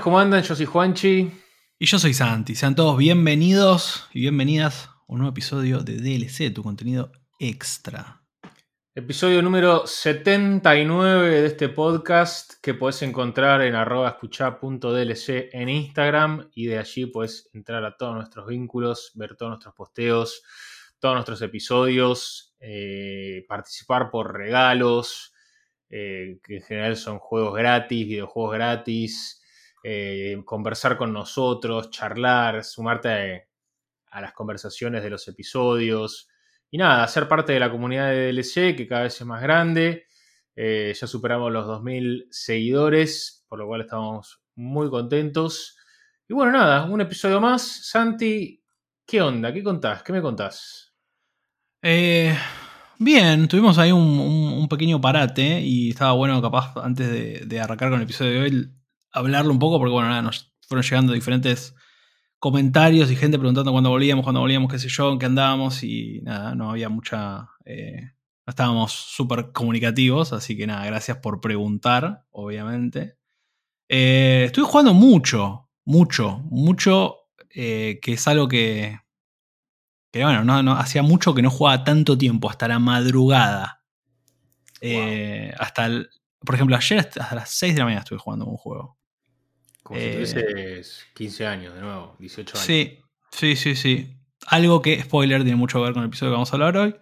Buenas, ¿cómo andan? Yo soy Juanchi. Y yo soy Santi. Sean todos bienvenidos y bienvenidas a un nuevo episodio de DLC, tu contenido extra. Episodio número 79 de este podcast que podés encontrar en arroba escuchá.dlc en Instagram y de allí puedes entrar a todos nuestros vínculos, ver todos nuestros posteos, todos nuestros episodios, eh, participar por regalos, eh, que en general son juegos gratis, videojuegos gratis, eh, conversar con nosotros, charlar, sumarte a, las conversaciones de los episodios y nada, ser parte de la comunidad de DLC que cada vez es más grande. Eh, ya superamos los 2.000 seguidores, por lo cual estamos muy contentos. Y bueno, nada, un episodio más. Santi, ¿qué onda? ¿Qué contás? ¿Qué me contás? Eh, Bien, tuvimos ahí un, pequeño parate y estaba bueno capaz antes de, arrancar con el episodio de hoy hablarlo un poco porque bueno, nada, nos fueron llegando diferentes comentarios y gente preguntando cuándo volvíamos, cuándo volvíamos, qué sé yo, en qué andábamos y nada, no había mucha... Eh, no estábamos súper comunicativos, así que nada, gracias por preguntar, obviamente. Eh, estuve jugando mucho, mucho, mucho, eh, que es algo que, que bueno, no, no, hacía mucho que no jugaba tanto tiempo, hasta la madrugada. Wow. Hasta el, por ejemplo, ayer hasta las 6 de la mañana estuve jugando un juego. Como eh, si tuvieses 15 años de nuevo, 18 años. Sí, sí, sí, sí. Algo que, spoiler, tiene mucho que ver con el episodio que vamos a hablar hoy.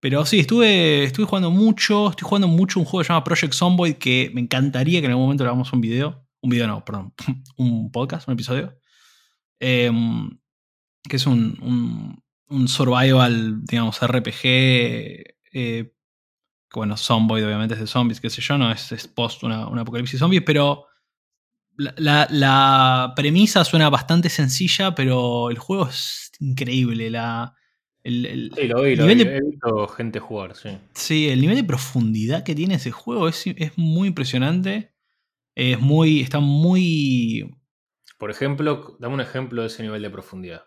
Pero sí, estuve, estuve jugando mucho. Estoy jugando mucho un juego que se llama Project Zomboid que me encantaría que en algún momento le hagamos un video. Un video no, perdón. Un podcast, un episodio. Eh, que es un, un un survival, digamos, RPG. Eh, bueno, Zomboid obviamente es de zombies, qué sé yo, no es, es post una, una, apocalipsis zombies, pero la, la, la, premisa suena bastante sencilla, pero el juego es increíble. La, el, el sí, lo vi, lo vi. De, he visto gente jugar, sí. Sí, el nivel de profundidad que tiene ese juego es, es muy impresionante. Es muy. Está muy. Por ejemplo, dame un ejemplo de ese nivel de profundidad.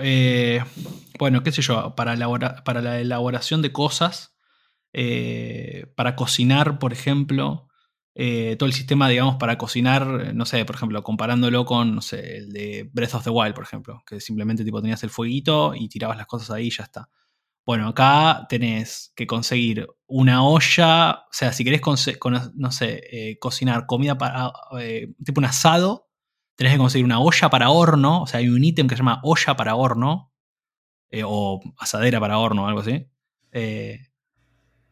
Eh, bueno, qué sé yo, para, elabora, para la elaboración de cosas, eh, para cocinar, por ejemplo, eh, todo el sistema, digamos, para cocinar, no sé, por ejemplo, comparándolo con, no sé, el de Breath of the Wild, por ejemplo, que simplemente tipo tenías el fueguito y tirabas las cosas ahí y ya está. Bueno, acá tenés que conseguir una olla, o sea, si querés, no sé, cocinar comida para, tipo un asado, tenés que conseguir una olla para horno, o sea, hay un ítem que se llama olla para horno, eh, o asadera para horno algo así. Eh,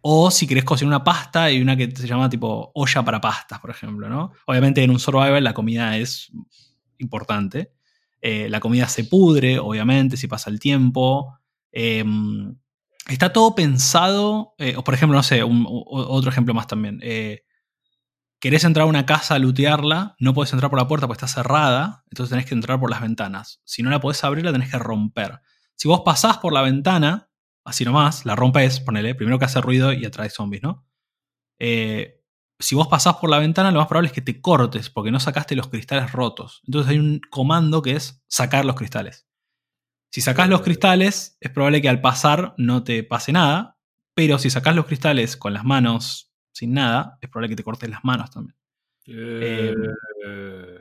o si querés cocinar una pasta, hay una que se llama tipo olla para pastas, por ejemplo, ¿no? Obviamente en un survival la comida es importante. Eh, la comida se pudre, obviamente, si pasa el tiempo. Em, está todo pensado, eh, o por ejemplo, no sé, otro ejemplo más también querés entrar a una casa a lootearla, no puedes entrar por la puerta porque está cerrada, entonces tenés que entrar por las ventanas. Si no la podés abrir, la tenés que romper. Si vos pasás por la ventana, así nomás, la rompes, ponele, primero que hace ruido y atrae zombies, ¿no? Eh, si vos pasás por la ventana, lo más probable es que te cortes porque no sacaste los cristales rotos. Entonces hay un comando que es sacar los cristales. Si sacás los cristales, es probable que al pasar no te pase nada, pero si sacás los cristales con las manos sin nada, es probable que te cortes las manos también. Eh.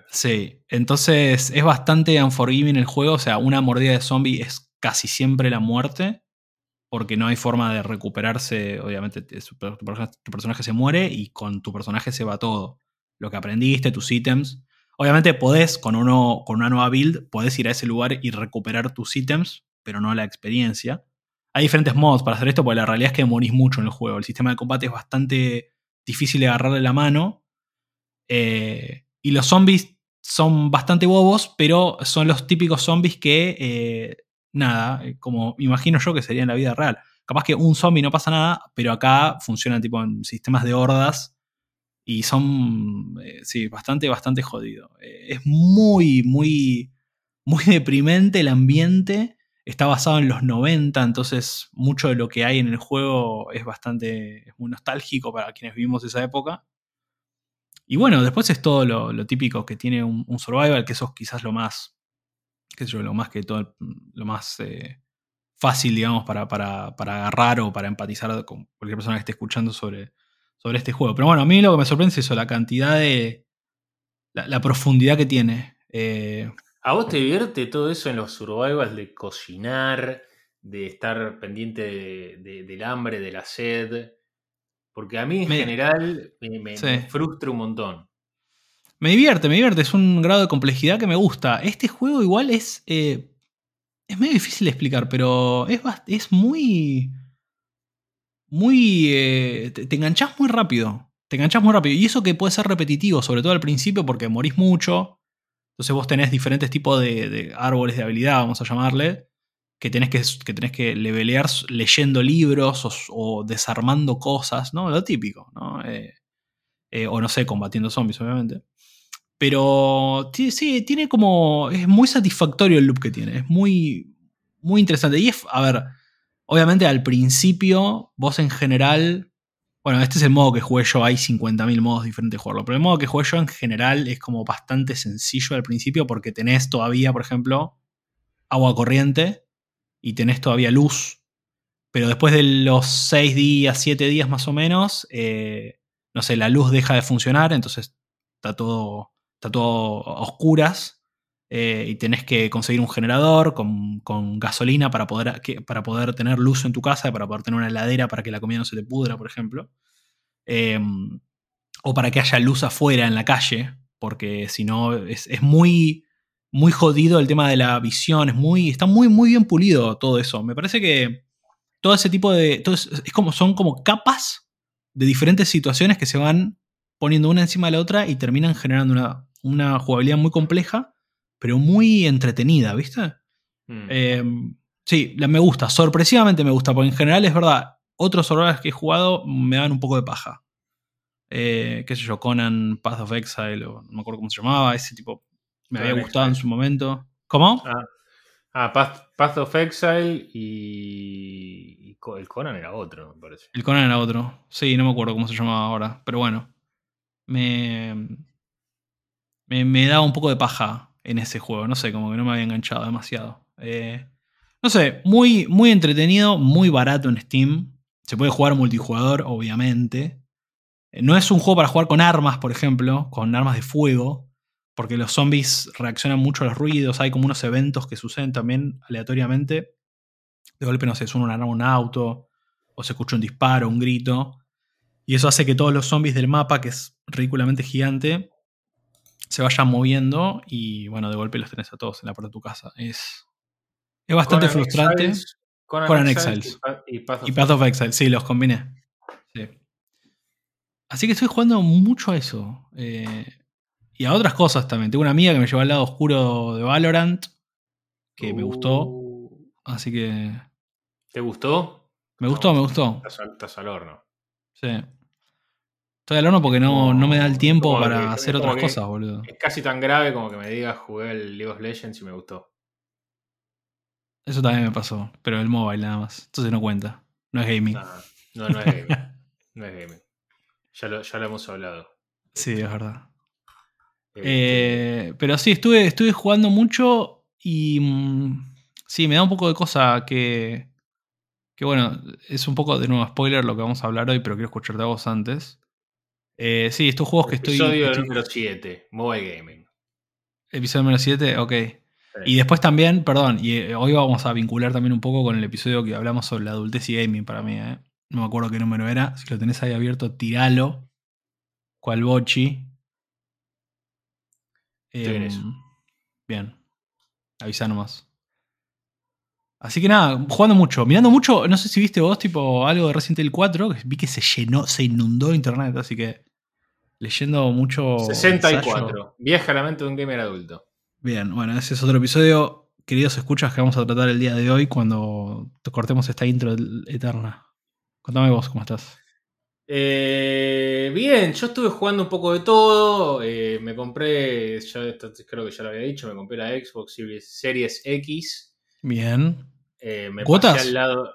Sí, entonces es bastante unforgiving el juego, o sea, una mordida de zombie es casi siempre la muerte, porque no hay forma de recuperarse, obviamente tu personaje, se muere y con tu personaje se va todo, lo que aprendiste, tus ítems. Obviamente podés, con, uno, con una nueva build, podés ir a ese lugar y recuperar tus ítems, pero no la experiencia. Hay diferentes modos para hacer esto, porque la realidad es que morís mucho en el juego. El sistema de combate es bastante difícil de agarrarle la mano. Eh, y los zombies son bastante bobos, pero son los típicos zombies que, eh, nada, eh, como imagino yo que sería en la vida real. Capaz que un zombie no pasa nada, pero acá funciona tipo en sistemas de hordas Y son, eh, sí, bastante, bastante jodido. Eh, es muy, muy, muy deprimente el ambiente. Está basado en los 90, entonces mucho de lo que hay en el juego es bastante, es muy nostálgico para quienes vivimos esa época. Y bueno, después es todo lo, típico que tiene un, survival, que eso es quizás lo más, qué sé yo, lo más que todo, lo más eh, fácil, digamos, para, para, agarrar o para empatizar con cualquier persona que esté escuchando sobre, sobre este juego. Pero bueno, a mí lo que me sorprende es eso, la cantidad de. la, profundidad que tiene. Eh, ¿A vos te divierte todo eso en los survivals de cocinar, de estar pendiente del hambre, de la sed? Porque a mí en general me, frustra un montón. Me divierte, me divierte, es un grado de complejidad que me gusta. Este juego igual es... Eh, es medio difícil de explicar, pero es, es muy muy... Eh, te, enganchás muy rápido. Te enganchás muy rápido. Y eso que puede ser repetitivo, sobre todo al principio, porque morís mucho. Entonces vos tenés diferentes tipos de, árboles de habilidad, vamos a llamarle, que tenés que, que, tenés que levelear leyendo libros o, desarmando cosas, ¿no? Lo típico, ¿no? Eh, o no sé, combatiendo zombies, obviamente. Pero sí, tiene como... Es muy satisfactorio el loop que tiene. Es muy, muy interesante. Y es, a ver, Obviamente al principio, vos en general, bueno, este es el modo que jugué yo, hay 50.000 modos diferentes de jugarlo, pero el modo que jugué yo en general es como bastante sencillo al principio porque tenés todavía, por ejemplo, agua corriente y tenés todavía luz, pero después de los 6 días, 7 días más o menos, eh, no sé, la luz deja de funcionar, entonces está todo, está todo a oscuras eh, y tenés que conseguir un generador con, gasolina para poder, para poder tener luz en tu casa, para poder tener una heladera para que la comida no se te pudra, por ejemplo. Em, o para que haya luz afuera en la calle, porque si no es, muy, muy jodido el tema de la visión, es muy, está muy, muy bien pulido todo eso. Me parece que todo ese tipo de... es como, son como capas de diferentes situaciones que se van poniendo una encima de la otra y terminan generando una, una jugabilidad muy compleja pero muy entretenida, ¿viste? Mm. Em, sí, me gusta, sorpresivamente me gusta, porque en general es verdad, otros horrores que he jugado me dan un poco de paja. Eh, qué sé yo, Conan, Path of Exile, o no me acuerdo cómo se llamaba, ese tipo me había gustado en su momento. ¿Cómo? Ah, ah Path, of Exile y, el Conan era otro, me parece. El Conan era otro, sí, no me acuerdo cómo se llamaba ahora, pero bueno, me, me, me da un poco de paja en ese juego. No sé, como que no me había enganchado demasiado. Eh, no sé, muy, muy entretenido, muy barato en Steam. Se puede jugar multijugador, obviamente. Eh, no es un juego para jugar con armas, por ejemplo, con armas de fuego, porque los zombies reaccionan mucho a los ruidos. Hay como unos eventos que suceden también aleatoriamente. De golpe, no sé, suena una arma un auto, o se escucha un disparo, un grito. Y eso hace que todos los zombies del mapa, que es ridículamente gigante, se vayan moviendo y bueno, de golpe los tenés a todos en la puerta de tu casa. Es, es bastante frustrante. con Conan, Exiles, y, Path of, Exile, sí, los combiné. Así que estoy jugando mucho a eso. Eh, y a otras cosas también. Tengo una amiga que me llevó al lado oscuro de Valorant, que me gustó. Uh. Así que... ¿Te gustó? Me gustó, me gustó. Estás al horno. Sí. Estoy al horno porque no, no me da el tiempo para hacer otras cosas, boludo. Es casi tan grave como que me digas jugué el League of Legends y me gustó. Eso también me pasó, pero el mobile nada más. Entonces no cuenta. No es gaming. No, no, es gaming. no es gaming. Ya lo, ya lo hemos hablado. Sí, es verdad. Este, eh, pero sí, estuve, estuve jugando mucho y mm, sí, me da un poco de cosa que, que, bueno, es un poco de nuevo spoiler lo que vamos a hablar hoy, pero quiero escucharte a vos antes. Eh, sí, estos juegos que estoy. Episodio número 7, Mobile Gaming. Episodio número 7, ok. Y después también, perdón, y eh, hoy vamos a vincular también un poco con el episodio que hablamos sobre la adultez y gaming para mí, ¿eh? No me acuerdo qué número era. Si lo tenés ahí abierto, tiralo. Cual bochi. Eh, bien. Avisa nomás. Así que nada, jugando mucho, mirando mucho, no sé si viste vos tipo algo de Resident Evil 4, que vi que se llenó, se inundó internet, así que leyendo mucho. 64, vieja la mente de un gamer adulto. Bien, bueno, ese es otro episodio, queridos escuchas, que vamos a tratar el día de hoy cuando cortemos esta intro eterna. Contame vos cómo estás. Eh, bien, yo estuve jugando un poco de todo. eh, me compré, yo esto creo que ya lo había dicho, me compré la Xbox Series X. Bien. Eh, me ¿Cuotas? pasé al lado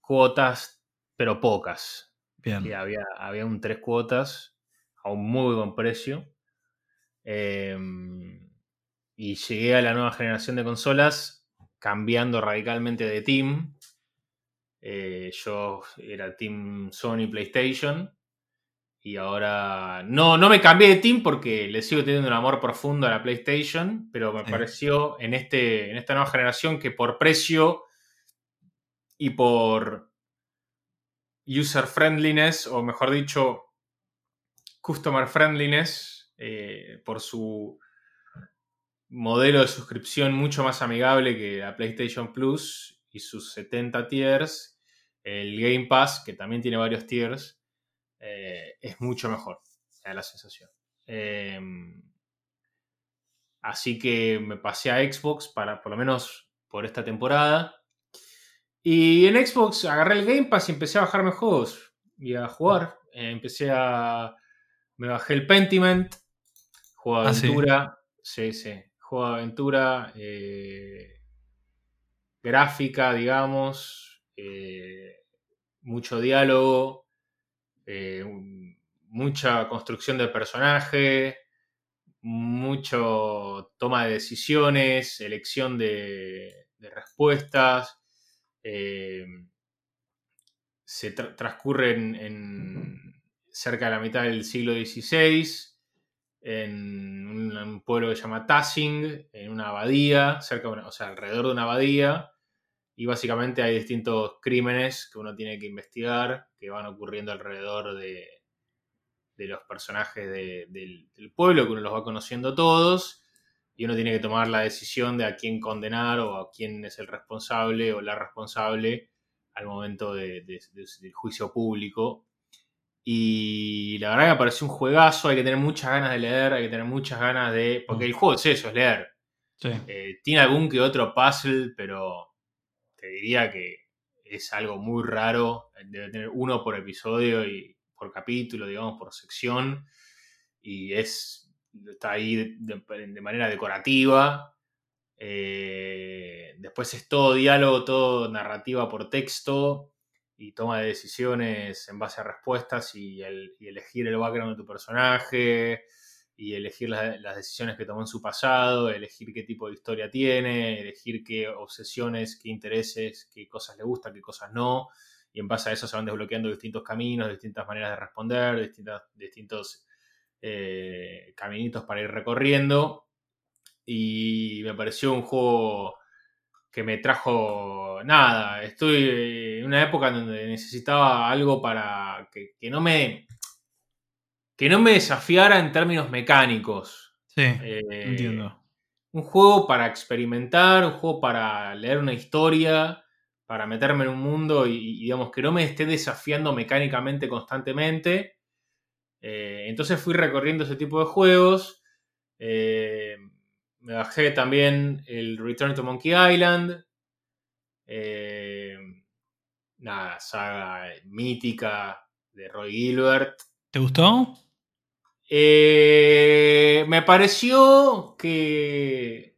cuotas, pero pocas. Bien. Y había, había un tres cuotas a un muy buen precio. Eh, y llegué a la nueva generación de consolas cambiando radicalmente de team. Eh, yo era Team Sony PlayStation. Y ahora. No, no me cambié de team porque le sigo teniendo un amor profundo a la PlayStation. Pero me Sí. pareció en, este, en esta nueva generación que por precio y por user friendliness, o mejor dicho, customer friendliness, eh, por su modelo de suscripción mucho más amigable que la PlayStation Plus y sus 70 tiers, el Game Pass, que también tiene varios tiers, eh, es mucho mejor, me da la sensación. Eh, así que me pasé a Xbox para, por lo menos por esta temporada. Y en Xbox agarré el Game Pass y empecé a bajarme juegos y a jugar. Eh, empecé a. Me bajé el Pentiment, juego de Ah, sí. aventura. Sí, sí. Juego de aventura. eh, gráfica, digamos. eh, mucho diálogo. mucha construcción del personaje. Mucho toma de decisiones, elección de, de respuestas. Eh, se tra- transcurre en, en cerca de la mitad del siglo XVI, en un, un pueblo que se llama Tassing, en una abadía, cerca o sea, alrededor de una abadía, y básicamente hay distintos crímenes que uno tiene que investigar, que van ocurriendo alrededor de, de los personajes de- del, del pueblo, que uno los va conociendo todos, y uno tiene que tomar la decisión de a quién condenar o a quién es el responsable o la responsable al momento de- de- de- del juicio público. Y la verdad que me pareció un juegazo, hay que tener muchas ganas de leer, hay que tener muchas ganas de... Porque el juego es eso, es leer. Sí. Eh, tiene algún que otro puzzle, pero te diría que es algo muy raro. Debe tener uno por episodio y por capítulo, digamos, por sección. Y es. Está ahí de, manera decorativa. Eh, después es todo diálogo, todo narrativa por texto y toma de decisiones en base a respuestas y, el- y elegir el background de tu personaje y elegir la- las decisiones que tomó en su pasado, elegir qué tipo de historia tiene, elegir qué obsesiones, qué intereses, qué cosas le gustan, qué cosas no. Y en base a eso se van desbloqueando distintos caminos, distintas maneras de responder, distintas, distintos eh, caminitos para ir recorriendo. Y me pareció un juego que me trajo nada. Estoy en una época donde necesitaba algo para que, que no me que no me desafiara en términos mecánicos. Sí. Eh, Entiendo. un juego para experimentar, un juego para leer una historia, para meterme en un mundo y, y, digamos que no me esté desafiando mecánicamente constantemente. Eh, entonces fui recorriendo ese tipo de juegos. Eh, me bajé también el Return to Monkey Island. Eh, nada, saga mítica de Roy Gilbert. ¿Te gustó? Eh, me pareció que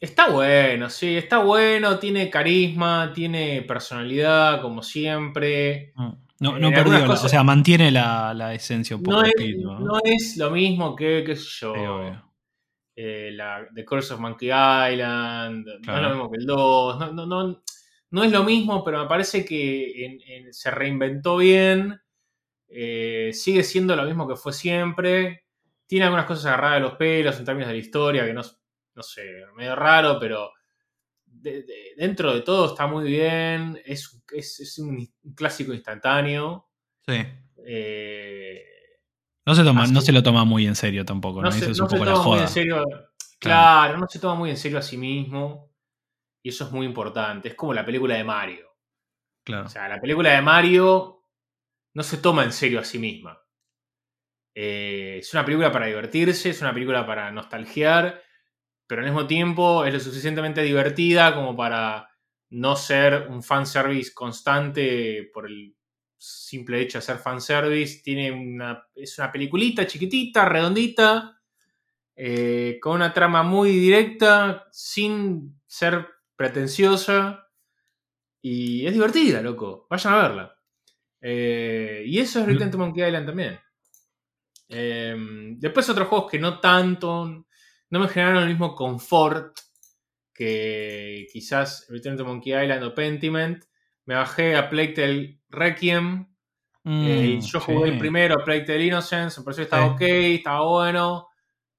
está bueno, sí, está bueno, tiene carisma, tiene personalidad, como siempre. No, no, Eh, no perdió, la- cosas- o sea, mantiene la, la esencia un poco No es, espíritu, ¿no? no es lo mismo que, qué sé yo, eh, la The Curse of Monkey Island, no es lo mismo que el 2, no, no, no, no es lo mismo, pero me parece que en- en- se reinventó bien, eh, sigue siendo lo mismo que fue siempre, tiene algunas cosas agarradas de los pelos en términos de la historia, que no, no sé, medio raro, pero de- de- dentro de todo está muy bien, es, es- es un clásico instantáneo. Sí. eh, No se, toma, no se lo toma muy en serio tampoco, ¿no? no se, Esa es no un se poco la toma muy joda. en serio. Claro, no se toma muy en serio a sí mismo. Y eso es muy importante. Es como la película de Mario. Claro. O sea, la película de Mario no se toma en serio a sí misma. Eh, es una película para divertirse, es una película para nostalgiar, pero al mismo tiempo es lo suficientemente divertida como para no ser un fanservice constante por el simple hecho de ser fanservice. Tiene una, es una peliculita chiquitita, redondita, eh, con una trama muy directa, sin ser pretenciosa. Y es divertida, loco. Vayan a verla. Eh, y eso es Return to Monkey Island también. Eh, después otros juegos que no tanto, no me generaron el mismo confort que quizás Return to Monkey Island o Pentiment. Me bajé a Plague Tale Requiem. Eh, Mm, yo jugué el sí. primero, a Plague Tale Innocence, me pareció que estaba Sí. ok, estaba bueno.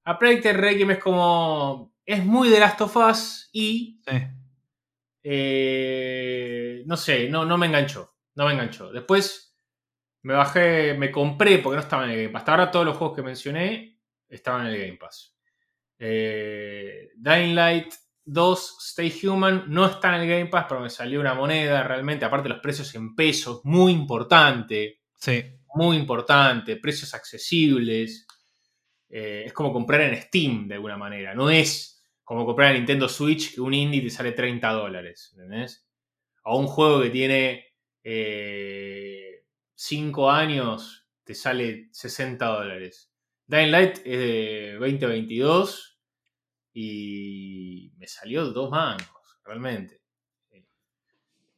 A Plague Tale Requiem es como. Es muy de Last of Us y. Sí. eh, no sé, no, no me enganchó. No me enganchó. Después me bajé, me compré, porque no estaba en el Game Pass. Hasta ahora todos los juegos que mencioné estaban en el Game Pass. Eh, Dying Light 2 Stay Human no está en el Game Pass, pero me salió una moneda realmente. Aparte, los precios en pesos, muy importante. Sí. Muy importante. Precios accesibles. Eh, es como comprar en Steam de alguna manera. No es como comprar en Nintendo Switch que un indie te sale 30 dólares. ¿Entendés? O un juego que tiene 5 años te sale 60 dólares. Dying Light es de 2022 y me salió dos mangos, realmente.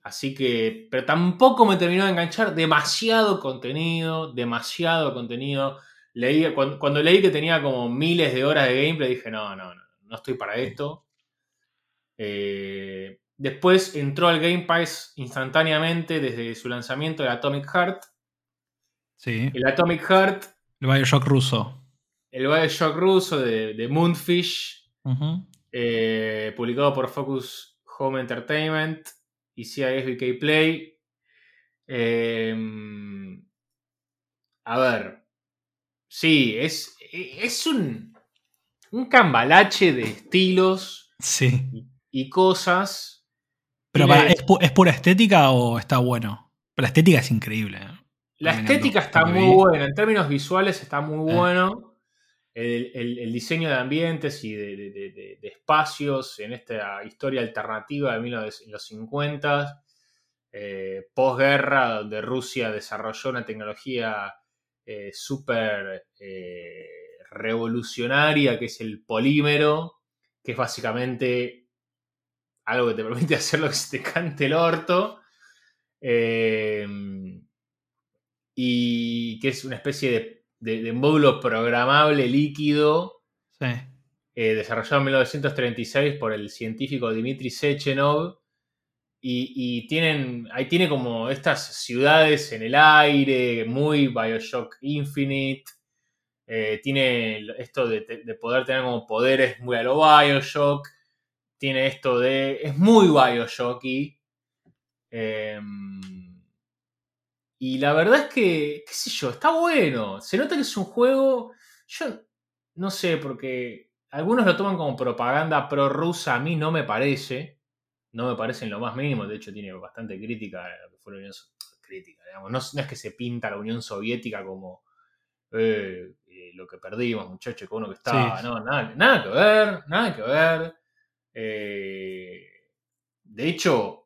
Así que, pero tampoco me terminó de enganchar demasiado contenido, demasiado contenido. Leí, cuando, cuando leí que tenía como miles de horas de gameplay, dije, no, no, no, no estoy para esto. Eh, después entró al Game Pass instantáneamente desde su lanzamiento el Atomic Heart. Sí. El Atomic Heart, El Bioshock ruso. el Bioshock ruso de, de Moonfish, Eh, publicado por Focus Home Entertainment y CISBK Play. Eh, a ver, sí, es, es un, un cambalache de estilos Sí. y cosas. Pero para, ¿es, pu- ¿es pura estética o está bueno? Pero la estética es increíble. ¿eh? La estética está muy buena, en términos visuales está muy Eh. bueno. El, diseño de ambientes y de espacios en esta historia alternativa de 1950, eh, posguerra, donde Rusia desarrolló una tecnología eh, súper eh, revolucionaria, que es el polímero, que es básicamente algo que te permite hacer lo que se te cante el orto. Eh, y que es una especie de, de- de módulo programable líquido Sí. eh, desarrollado en 1936 por el científico Dmitry Sechenov. Y, y tienen, ahí tiene como estas ciudades en el aire, muy Bioshock Infinite. Eh, tiene esto de, de poder tener como poderes muy a lo Bioshock. Tiene esto de. Es muy Bioshocky. Eh, y la verdad es que, qué sé yo, está bueno. Se nota que es un juego. Yo no sé, porque algunos lo toman como propaganda pro-rusa. A mí no me parece. No me parece en lo más mínimo. De hecho, tiene bastante crítica a lo que fue la Unión So- Crítica, digamos. No, no es que se pinta la Unión Soviética como. eh, eh, lo que perdimos, muchachos, con uno que estaba. Sí. No, nada, nada que ver, nada que ver. Eh, de hecho,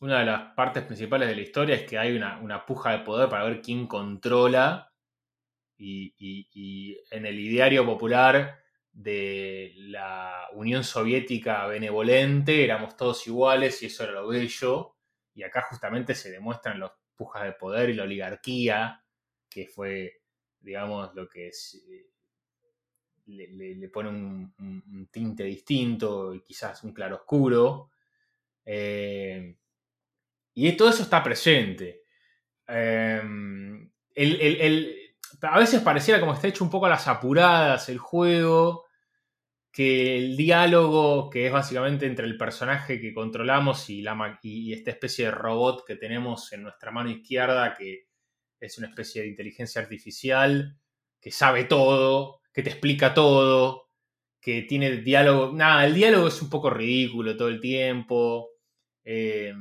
una de las partes principales de la historia es que hay una, una puja de poder para ver quién controla. Y, y- en el ideario popular de la Unión Soviética benevolente éramos todos iguales y eso era lo bello. Y acá justamente se demuestran las pujas de poder y la oligarquía, que fue, digamos, lo que eh, le, le- le pone un tinte distinto y quizás un claroscuro. Eh, y todo eso está presente. Eh, el- el- a veces pareciera como que está hecho un poco a las apuradas el juego, que el diálogo, que es básicamente entre el personaje que controlamos y, la, y esta especie de robot que tenemos en nuestra mano izquierda, que es una especie de inteligencia artificial, que sabe todo, que te explica todo, que tiene diálogo. Nada, el diálogo es un poco ridículo todo el tiempo. eh,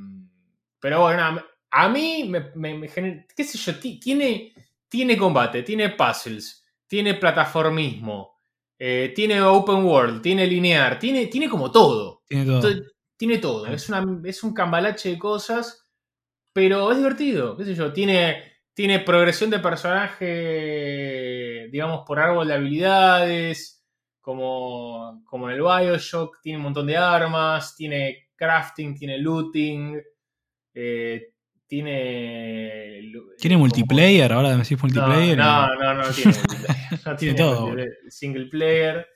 pero bueno, a mí me, me- me genera- qué sé yo, ti- tiene, tiene combate, tiene puzzles, tiene plataformismo, eh, tiene open world, tiene linear, tiene, tiene como todo. Tiene todo. To- tiene todo. Es, una, es un cambalache de cosas, pero es divertido, qué sé yo. Tiene, tiene progresión de personaje, digamos, por árbol de habilidades, como, como en el Bioshock, tiene un montón de armas, tiene crafting, tiene looting, eh, tiene... ¿Tiene multiplayer? Ahora me decís multiplayer. No, no, no, no, tiene multiplayer. No tiene, todo. Single player.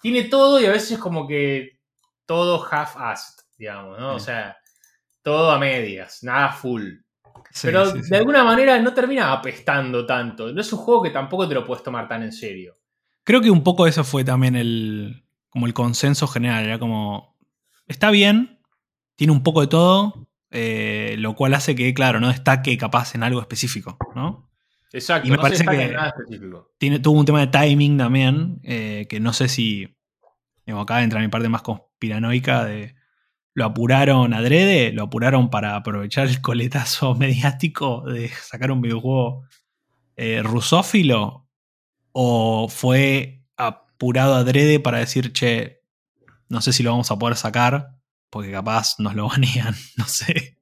Tiene todo y a veces como que todo half-assed, digamos, ¿no? O sea, todo a medias, nada full. Pero de alguna manera no termina apestando tanto. No es un juego que tampoco te lo puedes tomar tan en serio. Creo que un poco eso fue también el, como el consenso general. Era como, está bien, tiene un poco de todo, eh, lo cual hace que, claro, no destaque capaz en algo específico, ¿no? Exacto, y me parece que Tiene, tuvo un tema de timing también, eh, que no sé si, acá entra mi parte más conspiranoica de lo apuraron adrede, lo apuraron para aprovechar el coletazo mediático de sacar un videojuego eh, rusófilo, o fue apurado adrede para decir, che, no sé si lo vamos a poder sacar, porque capaz nos lo banean, no sé.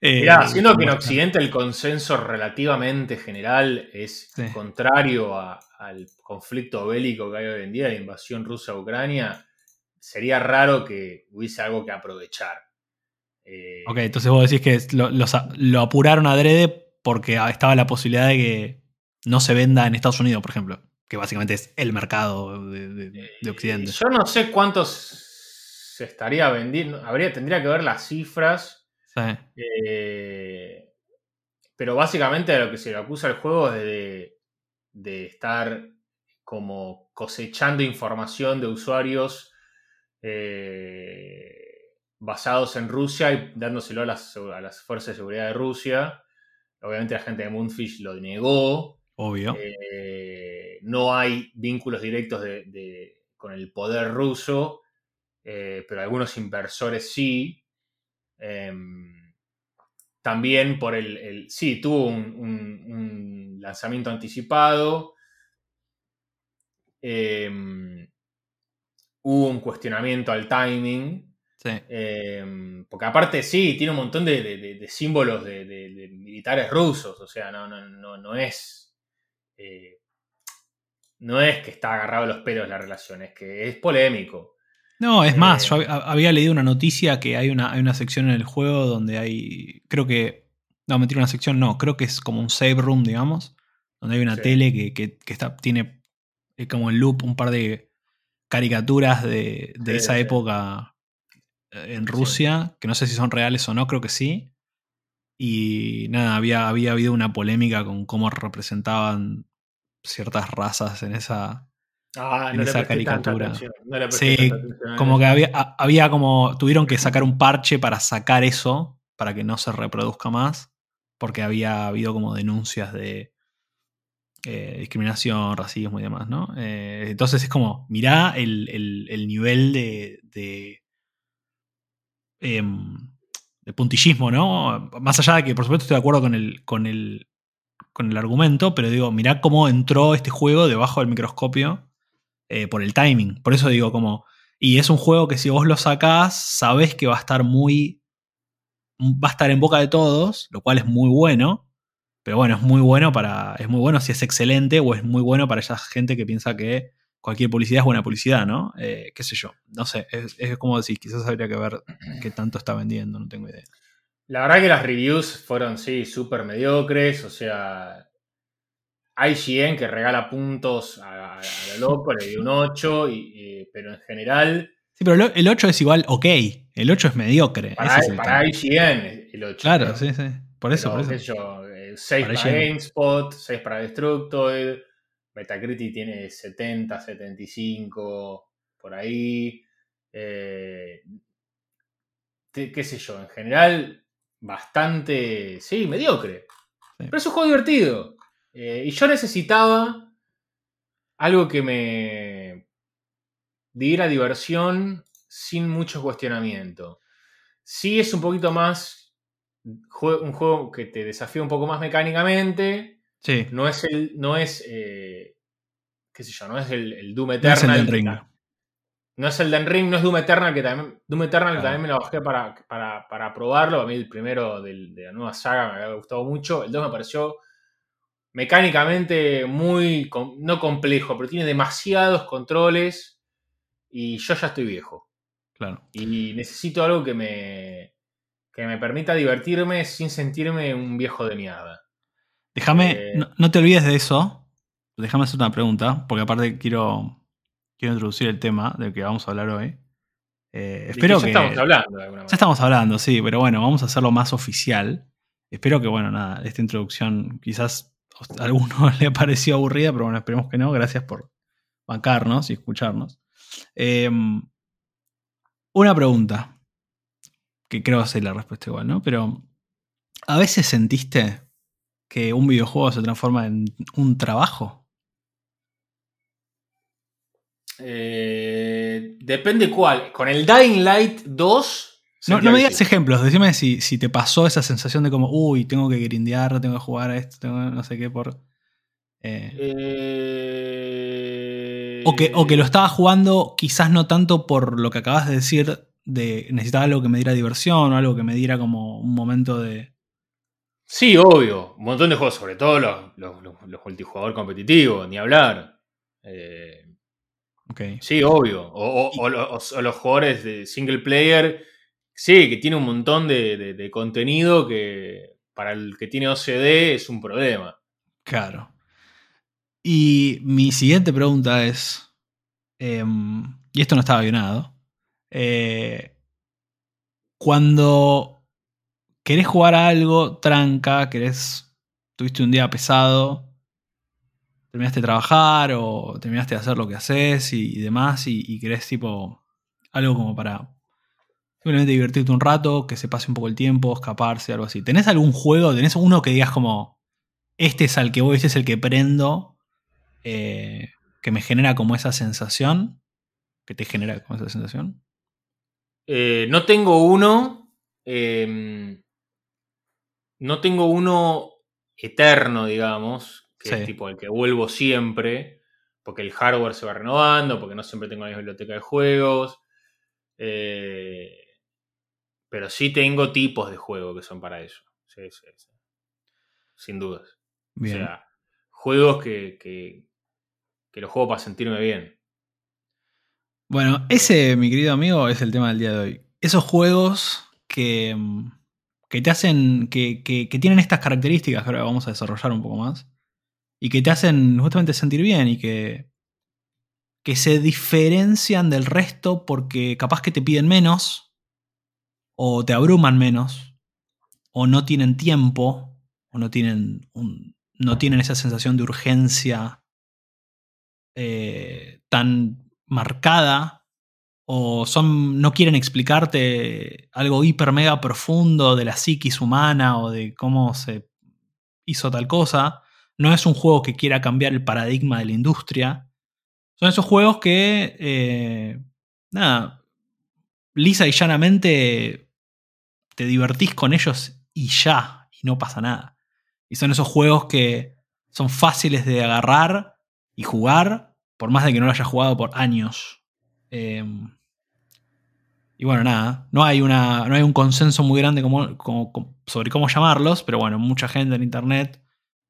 Eh, Mirá, siendo que en Occidente el consenso relativamente general es contrario al conflicto bélico que hay hoy en día de invasión rusa a Ucrania, sería raro que hubiese algo que aprovechar. Eh, ok, entonces vos decís que lo, lo, apuraron adrede porque estaba la posibilidad de que no se venda en Estados Unidos, por ejemplo, que básicamente es el mercado de, Occidente. Yo no sé cuántos se estaría vendiendo, habría, tendría que ver las cifras. Eh, pero básicamente lo que se le acusa al juego es de, de estar como cosechando información de usuarios eh, basados en Rusia y dándoselo a las, fuerzas de seguridad de Rusia. Obviamente la gente de Moonfish lo negó. Obvio. Eh, no hay vínculos directos con el poder ruso, eh, pero algunos inversores sí. Em, también por el, Sí, tuvo un lanzamiento anticipado. Em, hubo un cuestionamiento al timing. Em, porque aparte sí, tiene un montón de, símbolos de, militares rusos. O sea, no, no, no, es. Eh, no es que está agarrado a los pelos la relación, es que es polémico. No, es más, yo eh, había leído una noticia que hay una, hay una sección en el juego donde hay. Creo que. No, mentira, una sección no, creo que es como un save room, digamos. Donde hay una tele que, está, tiene eh, como en loop un par de caricaturas de, esa época eh, en Rusia, que no sé si son reales o no, creo que sí. Y nada, había, había habido una polémica con cómo representaban ciertas razas en esa, ah, en esa caricatura. sí, como que había, había como. Tuvieron que sacar un parche para sacar eso, para que no se reproduzca más. Porque había habido como denuncias de eh, discriminación, racismo y demás, ¿no? Eh, entonces es como, mirá el, nivel de, de, em, de, puntillismo, ¿no? Más allá de que, por supuesto, estoy de acuerdo con el, con el, con el argumento, pero digo, mirá cómo entró este juego debajo del microscopio eh, por el timing. Por eso digo, como, y es un juego que si vos lo sacás, sabés que va a estar muy, va a estar en boca de todos, lo cual es muy bueno pero bueno, es muy bueno para. Es muy bueno si es excelente o es muy bueno para esa gente que piensa que cualquier publicidad es buena publicidad, ¿no? Eh, qué sé yo. No sé. Es, como decir, quizás habría que ver qué tanto está vendiendo, no tengo idea. La verdad que las reviews fueron, sí, súper mediocres. O sea. IGN que regala puntos a, la loco, le dio un 8, y, pero en general. Sí, pero el 8 es igual ok. El 8 es mediocre. Para, IGN, el 8. Claro, sí, sí. Por eso, por eso. 6 para, GameSpot, 6 para Destructoid, Metacritic tiene 70, 75, por ahí. Eh, qué sé yo, en general, bastante, sí, mediocre. Pero es un juego divertido. Eh, y yo necesitaba algo que me diera diversión sin mucho cuestionamiento. Sí es un poquito más un juego que te desafía un poco más mecánicamente. Sí. No es el. No es. Eh, qué sé yo, no es el, Doom Eternal. No es el Den Ring. No es el Ring, no es Doom Eternal, que también. Doom Eternal, que también me lo bajé para, para, probarlo. A mí el primero de la nueva saga me había gustado mucho. El 2 me pareció mecánicamente muy, no complejo, pero tiene demasiados controles y yo ya estoy viejo. Claro. Y necesito algo que me, que me permita divertirme sin sentirme un viejo de mierda. Déjame, eh, no, te olvides de eso. Déjame hacer una pregunta, porque aparte quiero, quiero introducir el tema del que vamos a hablar hoy. Eh, espero que, ya estamos hablando. ya estamos hablando, sí, pero bueno, vamos a hacerlo más oficial. Espero que, bueno, nada, esta introducción quizás a alguno le pareció aburrida, pero bueno, esperemos que no. Gracias por bancarnos y escucharnos. Em, una pregunta, que creo es la respuesta igual, ¿no? Pero, ¿a veces sentiste que un videojuego se transforma en un trabajo? Eh, depende cuál. Con el Dying Light 2. No, me digas ejemplos, decime si, si, te pasó esa sensación de como, uy, tengo que grindear, tengo que jugar a esto, tengo no sé qué por. Eh. Eh, o, que, o que lo estaba jugando quizás no tanto por lo que acabas de decir de necesitaba algo que me diera diversión o algo que me diera como un momento de, Sí, obvio. Un montón de juegos, sobre todo los, los, multijugador competitivos, ni hablar. Eh, sí, obvio. O, los jugadores de single player, sí, que tiene un montón de, contenido que para el que tiene OCD es un problema. Claro. Y mi siguiente pregunta es, em, y esto no estaba guionado, eh, cuando querés jugar a algo, tranca, querés, tuviste un día pesado, terminaste de trabajar o terminaste de hacer lo que haces y, demás y, querés tipo algo como para simplemente divertirte un rato, que se pase un poco el tiempo, escaparse, algo así. ¿Tenés algún juego, tenés uno que digas como, este es al que voy, este es el que prendo, eh, que me genera como esa sensación? ¿Que te genera como esa sensación? Eh, no tengo uno. Em, no tengo uno eterno, digamos, que es tipo el que vuelvo siempre, porque el hardware se va renovando, porque no siempre tengo la misma biblioteca de juegos. Eh, pero sí tengo tipos de juego que son para eso. Sí, sí, sí. Sin dudas. O sea, juegos que, que, que los juego para sentirme bien. Bueno, ese, mi querido amigo, es el tema del día de hoy. Esos juegos que mm, que te hacen, que, tienen estas características que ahora vamos a desarrollar un poco más, y que te hacen justamente sentir bien y que, que se diferencian del resto porque capaz que te piden menos, o te abruman menos, o no tienen tiempo, o no tienen, no tienen esa sensación de urgencia eh, tan marcada o son, no quieren explicarte algo hiper mega profundo de la psiquis humana o de cómo se hizo tal cosa. No es un juego que quiera cambiar el paradigma de la industria. Son esos juegos que, eh, nada, lisa y llanamente te divertís con ellos y ya, y no pasa nada. Y son esos juegos que son fáciles de agarrar y jugar, por más de que no lo hayas jugado por años. Em, y bueno, nada, no hay, una, no hay un consenso muy grande sobre cómo llamarlos, pero bueno, mucha gente en internet,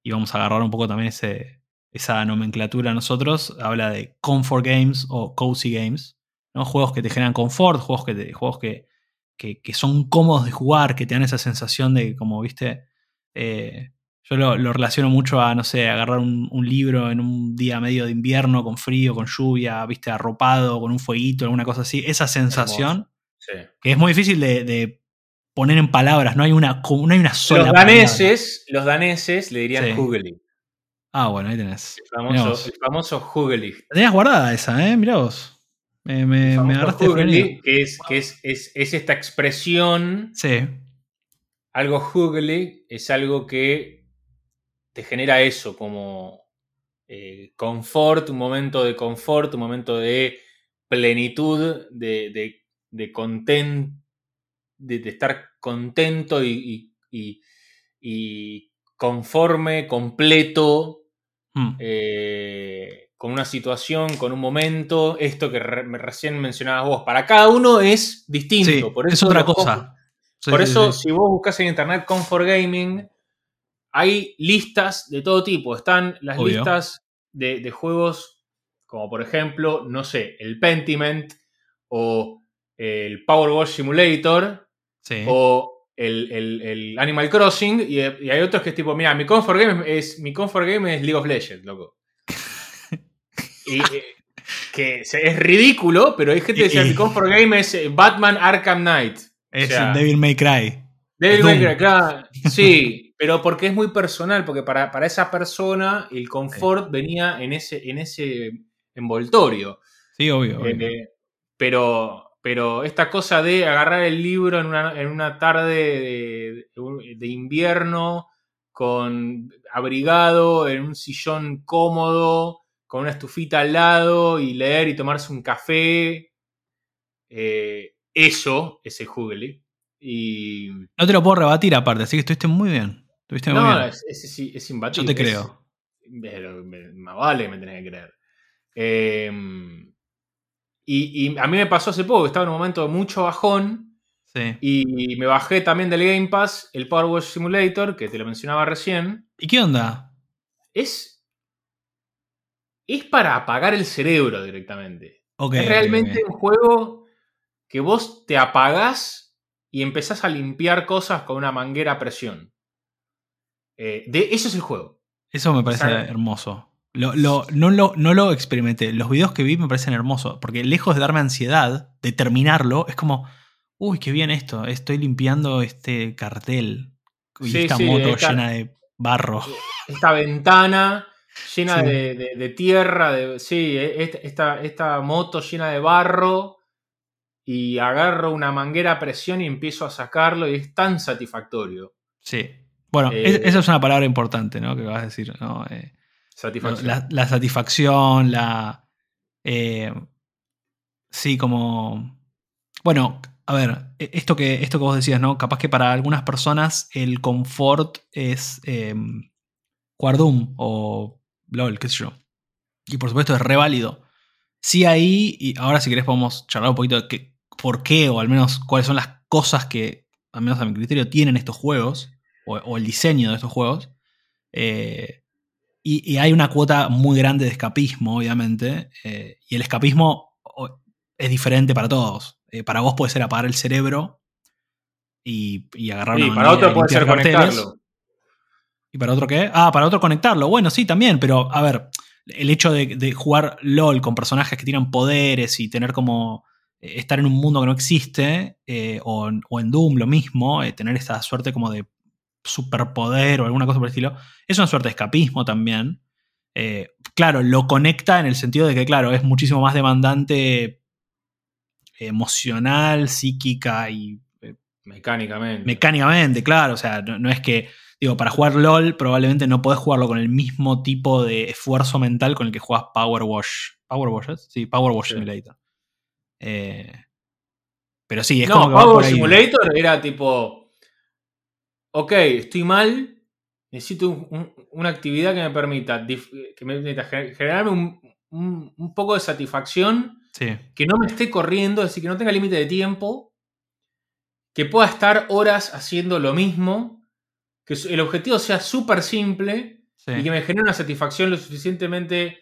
y vamos a agarrar un poco también ese, esa nomenclatura nosotros, habla de comfort games o cozy games, juegos que te generan confort, juegos que, juegos que, que, son cómodos de jugar, que te dan esa sensación de, como viste, eh, yo lo, relaciono mucho a, no sé, agarrar un, libro en un día medio de invierno, con frío, con lluvia, viste, arropado, con un fueguito, alguna cosa así. Esa sensación, que es muy difícil de, poner en palabras, no hay una, no hay una sola los daneses, Los daneses le dirían sí. Ah, bueno, ahí tenés. El famoso, el famoso La tenías guardada esa, ¿eh? Mirá vos. Me, me, agarraste que, es, que es, es, es, esta expresión. Sí. Algo Hugely es algo que te genera eso, como eh, confort, un momento de confort, un momento de plenitud, de, de, de, de, estar contento y, conforme, completo, hmm. eh, con una situación, con un momento, esto que recién mencionabas vos. Para cada uno es distinto. por eso es otra cosa. por eso, si vos buscas en internet Comfort Gaming, hay listas de todo tipo. Están las Obvio. listas de, de juegos como por ejemplo, no sé, el Pentiment o el Power Wash Simulator o el, el- el Animal Crossing y, y hay otros que es tipo, mira, mi comfort game es, mi comfort game es League of Legends, loco. Y, eh, que es ridículo, pero hay gente que dice, mi comfort game es eh, Batman Arkham Knight. es o sea, Devil May Cry. Devil. May Cry, claro, sí, pero porque es muy personal, porque para, para esa persona el confort venía en ese, en ese envoltorio. Sí, obvio. obvio. Eh, pero, pero esta cosa de agarrar el libro en una, en una tarde de, de invierno, con abrigado, en un sillón cómodo, con una estufita al lado y leer y tomarse un café. eh, eso es el Jugli. Y. No te lo puedo rebatir aparte, así que estuviste muy bien. Estuviste muy No, bien. es, es, es- es Yo imbatible. te creo. pero me- más vale, me tenés que creer. Eh, y, y a mí me pasó hace poco, estaba en un momento de mucho bajón Sí. y me bajé también del Game Pass el Power Wash Simulator, que te lo mencionaba recién. ¿Y qué onda? Es, es para apagar el cerebro directamente. Ok, es realmente un juego que vos te apagás y empezás a limpiar cosas con una manguera a presión. Eh, de, eso es el juego. Eso me parece hermoso. Lo- lo- no, lo, no lo experimenté. Los videos que vi me parecen hermosos. Porque lejos de darme ansiedad de terminarlo, es como, uy, qué bien esto. Estoy limpiando este cartel. Y Sí, esta sí, moto esta- llena de barro. esta ventana llena Sí. de, de- de tierra, de, sí, e- esta, esta, moto llena de barro y agarro una manguera a presión y empiezo a sacarlo y es tan satisfactorio. Sí. Bueno, Eh, es- esa es una palabra importante, ¿no? Que vas a decir, ¿no? Eh, Satisfacción. la, la satisfacción, la. eh, sí, como. Bueno, a ver, e- esto que, esto que vos decías, ¿no? Capaz que para algunas personas el confort es jugar Doom o LOL, qué sé yo. Y por supuesto es re válido. Sí, ahí, y ahora si querés podemos charlar un poquito de qué, por qué, o al menos cuáles son las cosas que, al menos a mi criterio, tienen estos juegos, o, o el diseño de estos juegos. Eh, y, y hay una cuota muy grande de escapismo, obviamente. eh, y el escapismo es diferente para todos. Eh, para vos puede ser apagar el cerebro y, y agarrar Sí, una para otro puede ser carteles. conectarlo. ¿Y para otro qué? Ah, para otro conectarlo. Bueno, sí, también, pero a ver, el hecho de, de jugar LOL con personajes que tienen poderes y tener como eh, estar en un mundo que no existe, eh, o, en- o en Doom lo mismo, eh, tener esta suerte como de superpoder o alguna cosa por el estilo, es una suerte de escapismo también. Eh, claro, lo conecta en el sentido de que, claro, es muchísimo más demandante emocional, psíquica y Mecánicamente. mecánicamente, claro. O sea, no, no es que, digo, para jugar LOL probablemente no podés jugarlo con el mismo tipo de esfuerzo mental con el que jugás Power Wash. ¿Power Wash es? Sí, Power Wash Sí. Simulator. Eh, pero sí, es no, como que va Power por ahí. Simulator era tipo, ok, estoy mal, necesito un- un- una actividad que me permita, que me permita gener- generarme un, un- un poco de satisfacción, Sí, que no me esté corriendo, es decir, que no tenga límite de tiempo, que pueda estar horas haciendo lo mismo, que el objetivo sea súper simple sí. y que me genere una satisfacción lo suficientemente,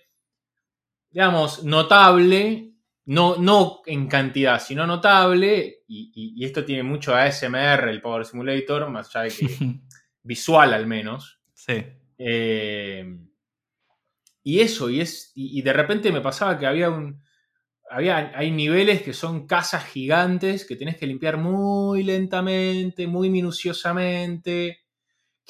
digamos, notable, no, no en cantidad, sino notable, y, y- y esto tiene mucho ASMR, el Power Simulator, más allá de que visual al menos. sí. Eh, y eso, y, es, y, y de repente me pasaba que había un... Había, hay niveles que son casas gigantes que tenés que limpiar muy lentamente, muy minuciosamente,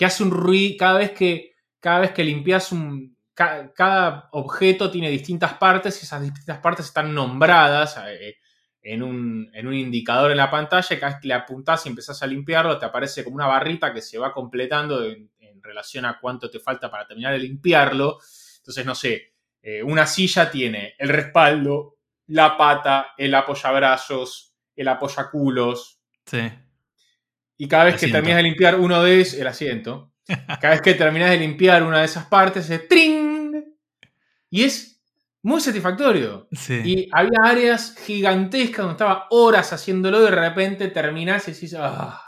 que hace un ruido cada vez que, cada vez que limpias un... ca- cada objeto tiene distintas partes y esas distintas partes están nombradas eh, en, un, en un indicador en la pantalla cada vez que le apuntás y empezás a limpiarlo te aparece como una barrita que se va completando en, en relación a cuánto te falta para terminar de limpiarlo. Entonces, no sé, eh, una silla tiene el respaldo, la pata, el apoyabrazos, el apoyaculos, Sí. Y cada vez que terminas de limpiar uno de esos, el asiento, cada vez que terminas de limpiar una de esas partes, es ¡tring! Y es muy satisfactorio. Sí. Y había áreas gigantescas donde estaba horas haciéndolo y de repente terminás y decís, "Ah".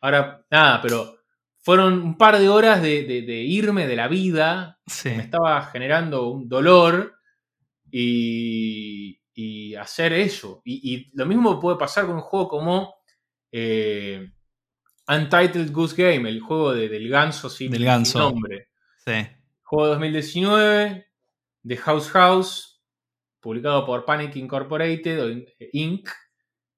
Ahora, nada, pero fueron un par de horas de, irme de la vida. Me estaba generando un dolor y, hacer eso. Y, lo mismo puede pasar con un juego como eh, Untitled Goose Game, el juego del ganso sin, del ganso. nombre. Sí. Juego 2019 de House House, publicado por Panic Incorporated o Inc.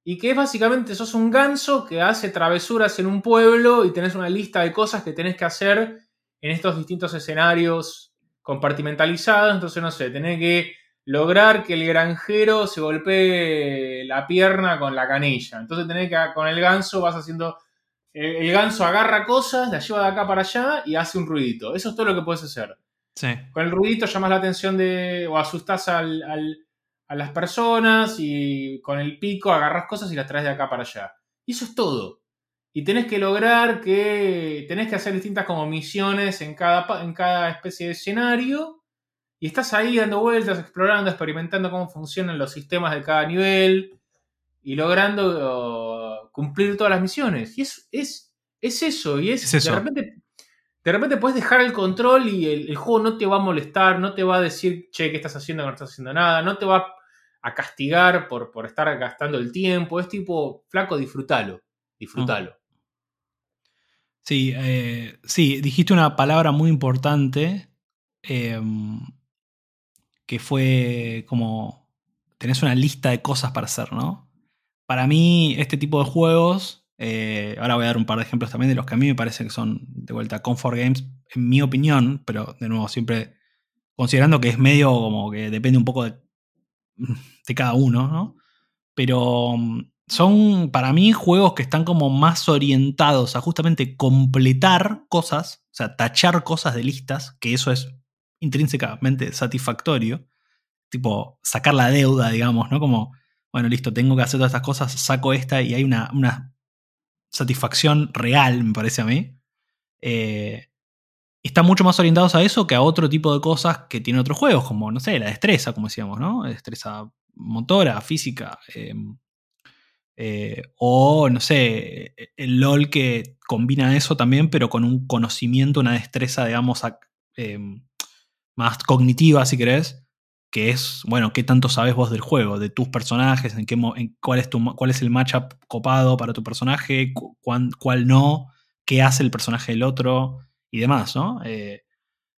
Y que es básicamente, sos un ganso que hace travesuras en un pueblo y tenés una lista de cosas que tenés que hacer en estos distintos escenarios compartimentalizados. Entonces, no sé, tenés que lograr que el granjero se golpee la pierna con la canilla. Entonces tenés que, con el ganso vas haciendo... El ganso agarra cosas, la lleva de acá para allá y hace un ruidito. Eso es todo lo que puedes hacer. Con el ruidito llamas la atención de... o asustas al a las personas y con el pico agarras cosas y las traes de acá para allá. Y eso es todo. Y tenés que lograr que tenés que hacer distintas como misiones en cada, en cada especie de escenario. Y estás ahí dando vueltas, explorando, experimentando cómo funcionan los sistemas de cada nivel y logrando uh, cumplir todas las misiones. Y es, es, es eso. Y es, De repente de repente puedes dejar el control y el, el, juego no te va a molestar, no te va a decir, che, ¿qué estás haciendo? No estás haciendo nada, no te va a castigar por, por estar gastando el tiempo. Es tipo, flaco, disfrútalo. Disfrútalo. Sí, eh, sí, dijiste una palabra muy importante em, que fue como tenés una lista de cosas para hacer, ¿no? Para mí, este tipo de juegos, eh, ahora voy a dar un par de ejemplos también de los que a mí me parecen que son de vuelta comfort games, en mi opinión, pero de nuevo, siempre considerando que es medio como que depende un poco de de cada uno, ¿no? Pero mm, son para mí juegos que están como más orientados a justamente completar cosas, o sea, tachar cosas de listas, que eso es intrínsecamente satisfactorio, tipo sacar la deuda, digamos, ¿no? Como, bueno, listo, tengo que hacer todas estas cosas, saco esta y hay una, una satisfacción real, me parece a mí. Eh, están mucho más orientados a eso que a otro tipo de cosas que tienen otros juegos, como, no sé, la destreza, como decíamos, ¿no? Destreza motora, física. Em, eh, o, no sé, el LOL que combina eso también, pero con un conocimiento, una destreza, digamos, em, más cognitiva, si querés, que es, bueno, qué tanto sabes vos del juego, de tus personajes, en, qué, en cuál, es tu, cuál es el matchup copado para tu personaje, cuál no, qué hace el personaje del otro y demás, ¿no? Eh,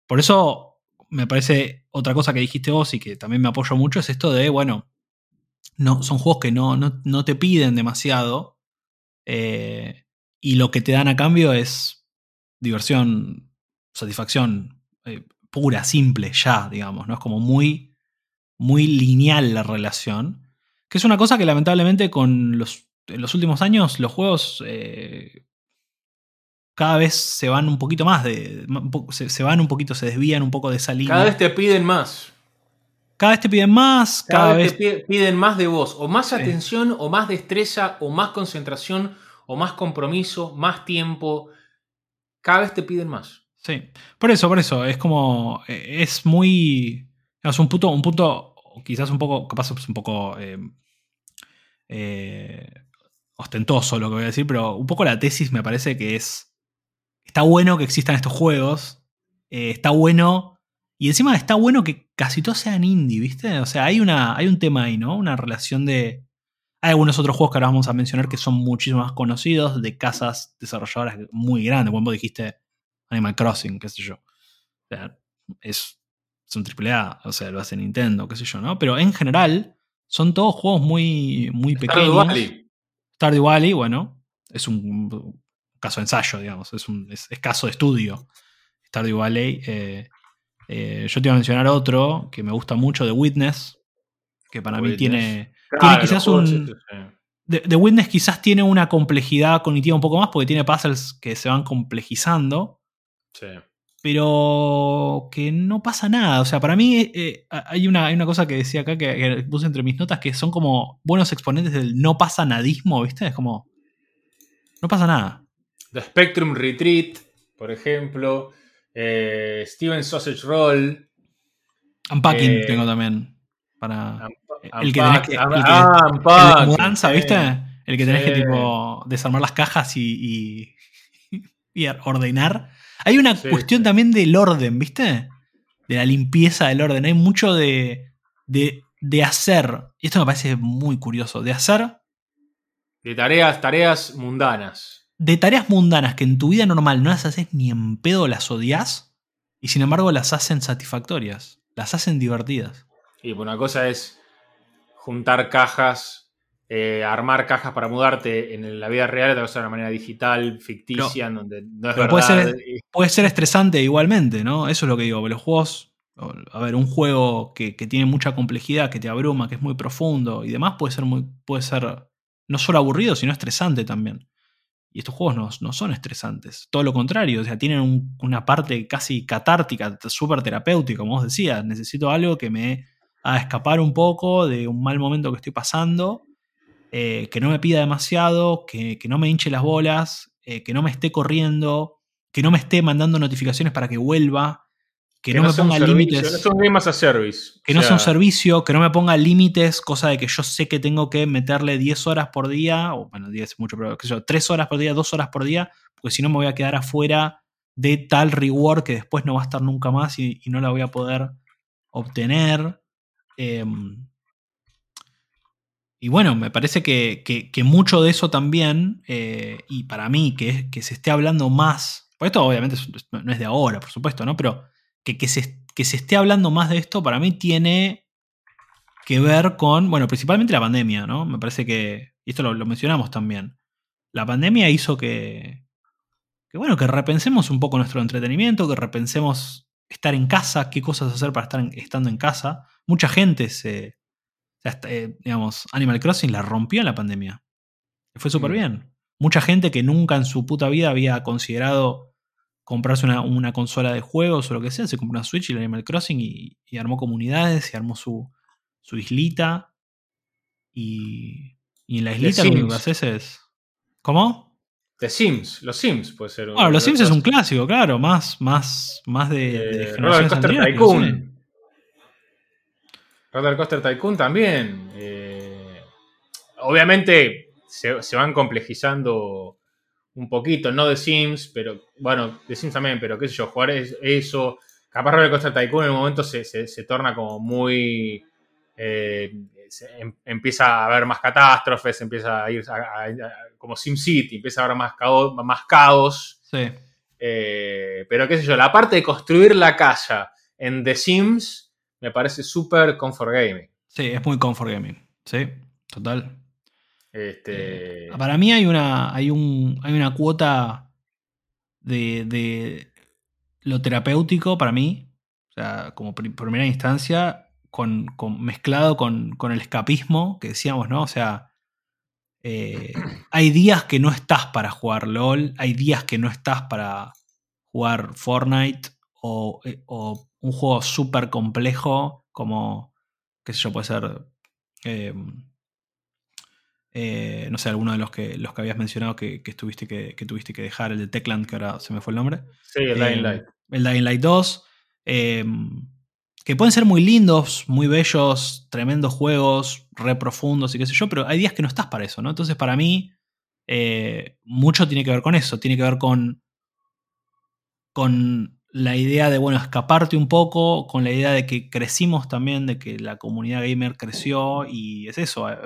por eso me parece otra cosa que dijiste vos y que también me apoyo mucho es esto de, bueno, no, son juegos que no, no, te piden demasiado eh, y lo que te dan a cambio es diversión, satisfacción eh, pura, simple, ya, digamos, ¿no? Es como muy, muy lineal la relación, que es una cosa que lamentablemente con los, en los últimos años los juegos cada vez se van un poquito más de. Se, van un poquito, se desvían un poco de esa línea. Cada vez te piden más. Cada vez te piden más. Cada, vez, te piden más de vos. O más atención, o más destreza, o más concentración, o más compromiso, más tiempo. Cada vez te piden más. Sí. Por eso, por eso. Es como. E, es muy. Es un punto, un punto. Quizás un poco. Capaz es un poco. Eh, eh, ostentoso lo que voy a decir, pero un poco la tesis me parece que es está bueno que existan estos juegos. Eh, está bueno. Y encima está bueno que casi todos sean indie, ¿viste? O sea, hay, una, hay un tema ahí, ¿no? Una relación de. Hay algunos otros juegos que ahora vamos a mencionar que son muchísimo más conocidos, de casas desarrolladoras muy grandes. Como vos dijiste Animal Crossing, qué sé yo. O sea, es, es un AAA, o sea, lo hace Nintendo, qué sé yo, ¿no? Pero en general, son todos juegos muy, muy pequeños. Valley. Stardew Valley, bueno, es un caso de ensayo, digamos, es, un, es, caso de estudio. Stardew Valley. Eh, eh, yo te iba a mencionar otro que me gusta mucho, The Witness, que para mí tiene, tiene quizás un... The, Witness quizás tiene una complejidad cognitiva un poco más porque tiene puzzles que se van complejizando. Sí. Pero que no pasa nada. O sea, para mí eh, hay, una, una, cosa que decía acá que, que, puse entre mis notas que son como buenos exponentes del no pasa nadismo, ¿viste? Es como. No pasa nada. The Spectrum Retreat, por ejemplo. Eh, Steven Sausage Roll. Unpacking eh, tengo también. Para. el que tenés que. Ah, mudanza, ¿viste? El que tenés que tipo desarmar las cajas y, y ordenar. Hay una cuestión también del orden, ¿viste? De la limpieza del orden. Hay mucho de, de, de hacer. Y esto me parece muy curioso. De hacer. De tareas, tareas mundanas. De tareas mundanas que en tu vida normal no las haces ni en pedo, las odias. Y sin embargo las hacen satisfactorias. Las hacen divertidas. Y una cosa es juntar cajas eh, armar cajas para mudarte en la vida real, otra cosa de una manera digital, ficticia, en donde no es verdad. Puede ser, puede ser, estresante igualmente, ¿no? Eso es lo que digo. Los juegos, a ver, un juego que, tiene mucha complejidad, que te abruma, que es muy profundo y demás, puede ser, muy, puede ser no solo aburrido, sino estresante también. Y estos juegos no, son estresantes. Todo lo contrario, o sea, tienen una parte casi catártica, súper terapéutica, como vos decías. Necesito algo que me haga escapar un poco de un mal momento que estoy pasando eh, que no me pida demasiado, que, no me hinche las bolas, eh, que no me esté corriendo, que no me esté mandando notificaciones para que vuelva, que, no, me ponga límites. No son game a service. Que no sea un servicio, que no me ponga límites, cosa de que yo sé que tengo que meterle 10 horas por día, o bueno, 10 es mucho, pero qué sé yo, 3 horas por día, 2 horas por día, porque si no me voy a quedar afuera de tal reward que después no va a estar nunca más y, no la voy a poder obtener. Em, y bueno, me parece que, mucho de eso también, eh, y para mí, que, que se esté hablando más, pues esto obviamente no es de ahora, por supuesto, ¿no? Pero que, que, se, que se esté hablando más de esto, para mí tiene que ver con, bueno, principalmente la pandemia, ¿no? Me parece que, y esto lo, mencionamos también, la pandemia hizo que, que, bueno, que repensemos un poco nuestro entretenimiento, que repensemos estar en casa, qué cosas hacer para estar estando en casa. Mucha gente se, eh, digamos, Animal Crossing la rompió en la pandemia. Fue súper mm. bien. Mucha gente que nunca en su puta vida había considerado comprarse una, consola de juegos o lo que sea, se compró una Switch y el Animal Crossing y, armó comunidades y armó su, su islita. Y, y en la islita lo que haces es. ¿Cómo? The Sims, los Sims puede ser. Bueno, los Sims es un clásico, claro, más, más, más de, eh, de Roller Coaster Tycoon también. Eh, obviamente se, van complejizando un poquito, no de Sims, pero bueno, de Sims también, pero qué sé yo, jugar eso. Capaz Roller Coaster Tycoon en un momento se, torna como muy. Eh, em, empieza a haber más catástrofes, empieza a ir como Sim City, empieza a haber más caos. Más caos. Sí. Eh, pero qué sé yo, la parte de construir la casa en The Sims me parece súper comfort gaming. Sí, es muy comfort gaming. Sí, total. Este... Eh, para mí hay una, hay un, hay una cuota de, lo terapéutico para mí, o sea, como primera instancia, con, mezclado con, el escapismo que decíamos, ¿no? O sea, eh, hay días que no estás para jugar LOL, hay días que no estás para jugar Fortnite o, eh, o un juego súper complejo como, qué sé yo, puede ser, em, eh, no sé, alguno de los que, los que habías mencionado que, que, estuviste que, tuviste que dejar, el de Techland, que ahora se me fue el nombre. Sí, el Dying em, Light. El Dying Light 2. Em, que pueden ser muy lindos, muy bellos, tremendos juegos, re profundos y qué sé yo, pero hay días que no estás para eso, ¿no? Entonces, para mí, eh, mucho tiene que ver con eso, tiene que ver con, con la idea de, bueno, escaparte un poco, con la idea de que crecimos también, de que la comunidad gamer creció y es eso. Eh.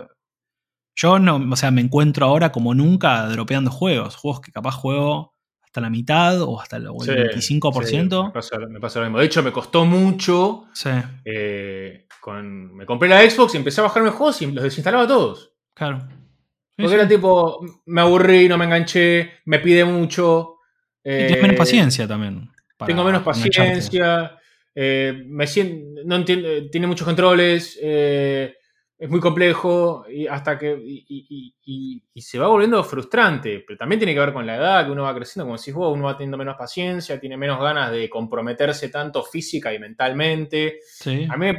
Yo no, o sea, me encuentro ahora como nunca dropeando juegos, juegos que capaz juego hasta la mitad o hasta el, 25%. me, pasa, lo mismo. De hecho, me costó mucho. Eh, me compré la Xbox y empecé a bajarme juegos y los desinstalaba todos. Claro. Porque era tipo, me aburrí, no me enganché, me pide mucho. y tienes menos eh, paciencia también. Tengo menos paciencia, eh, me siento, no entiendo, tiene muchos controles, eh, es muy complejo y hasta que y, se va volviendo frustrante, pero también tiene que ver con la edad, que uno va creciendo, como decís vos, uno va teniendo menos paciencia, tiene menos ganas de comprometerse tanto física y mentalmente. A mí,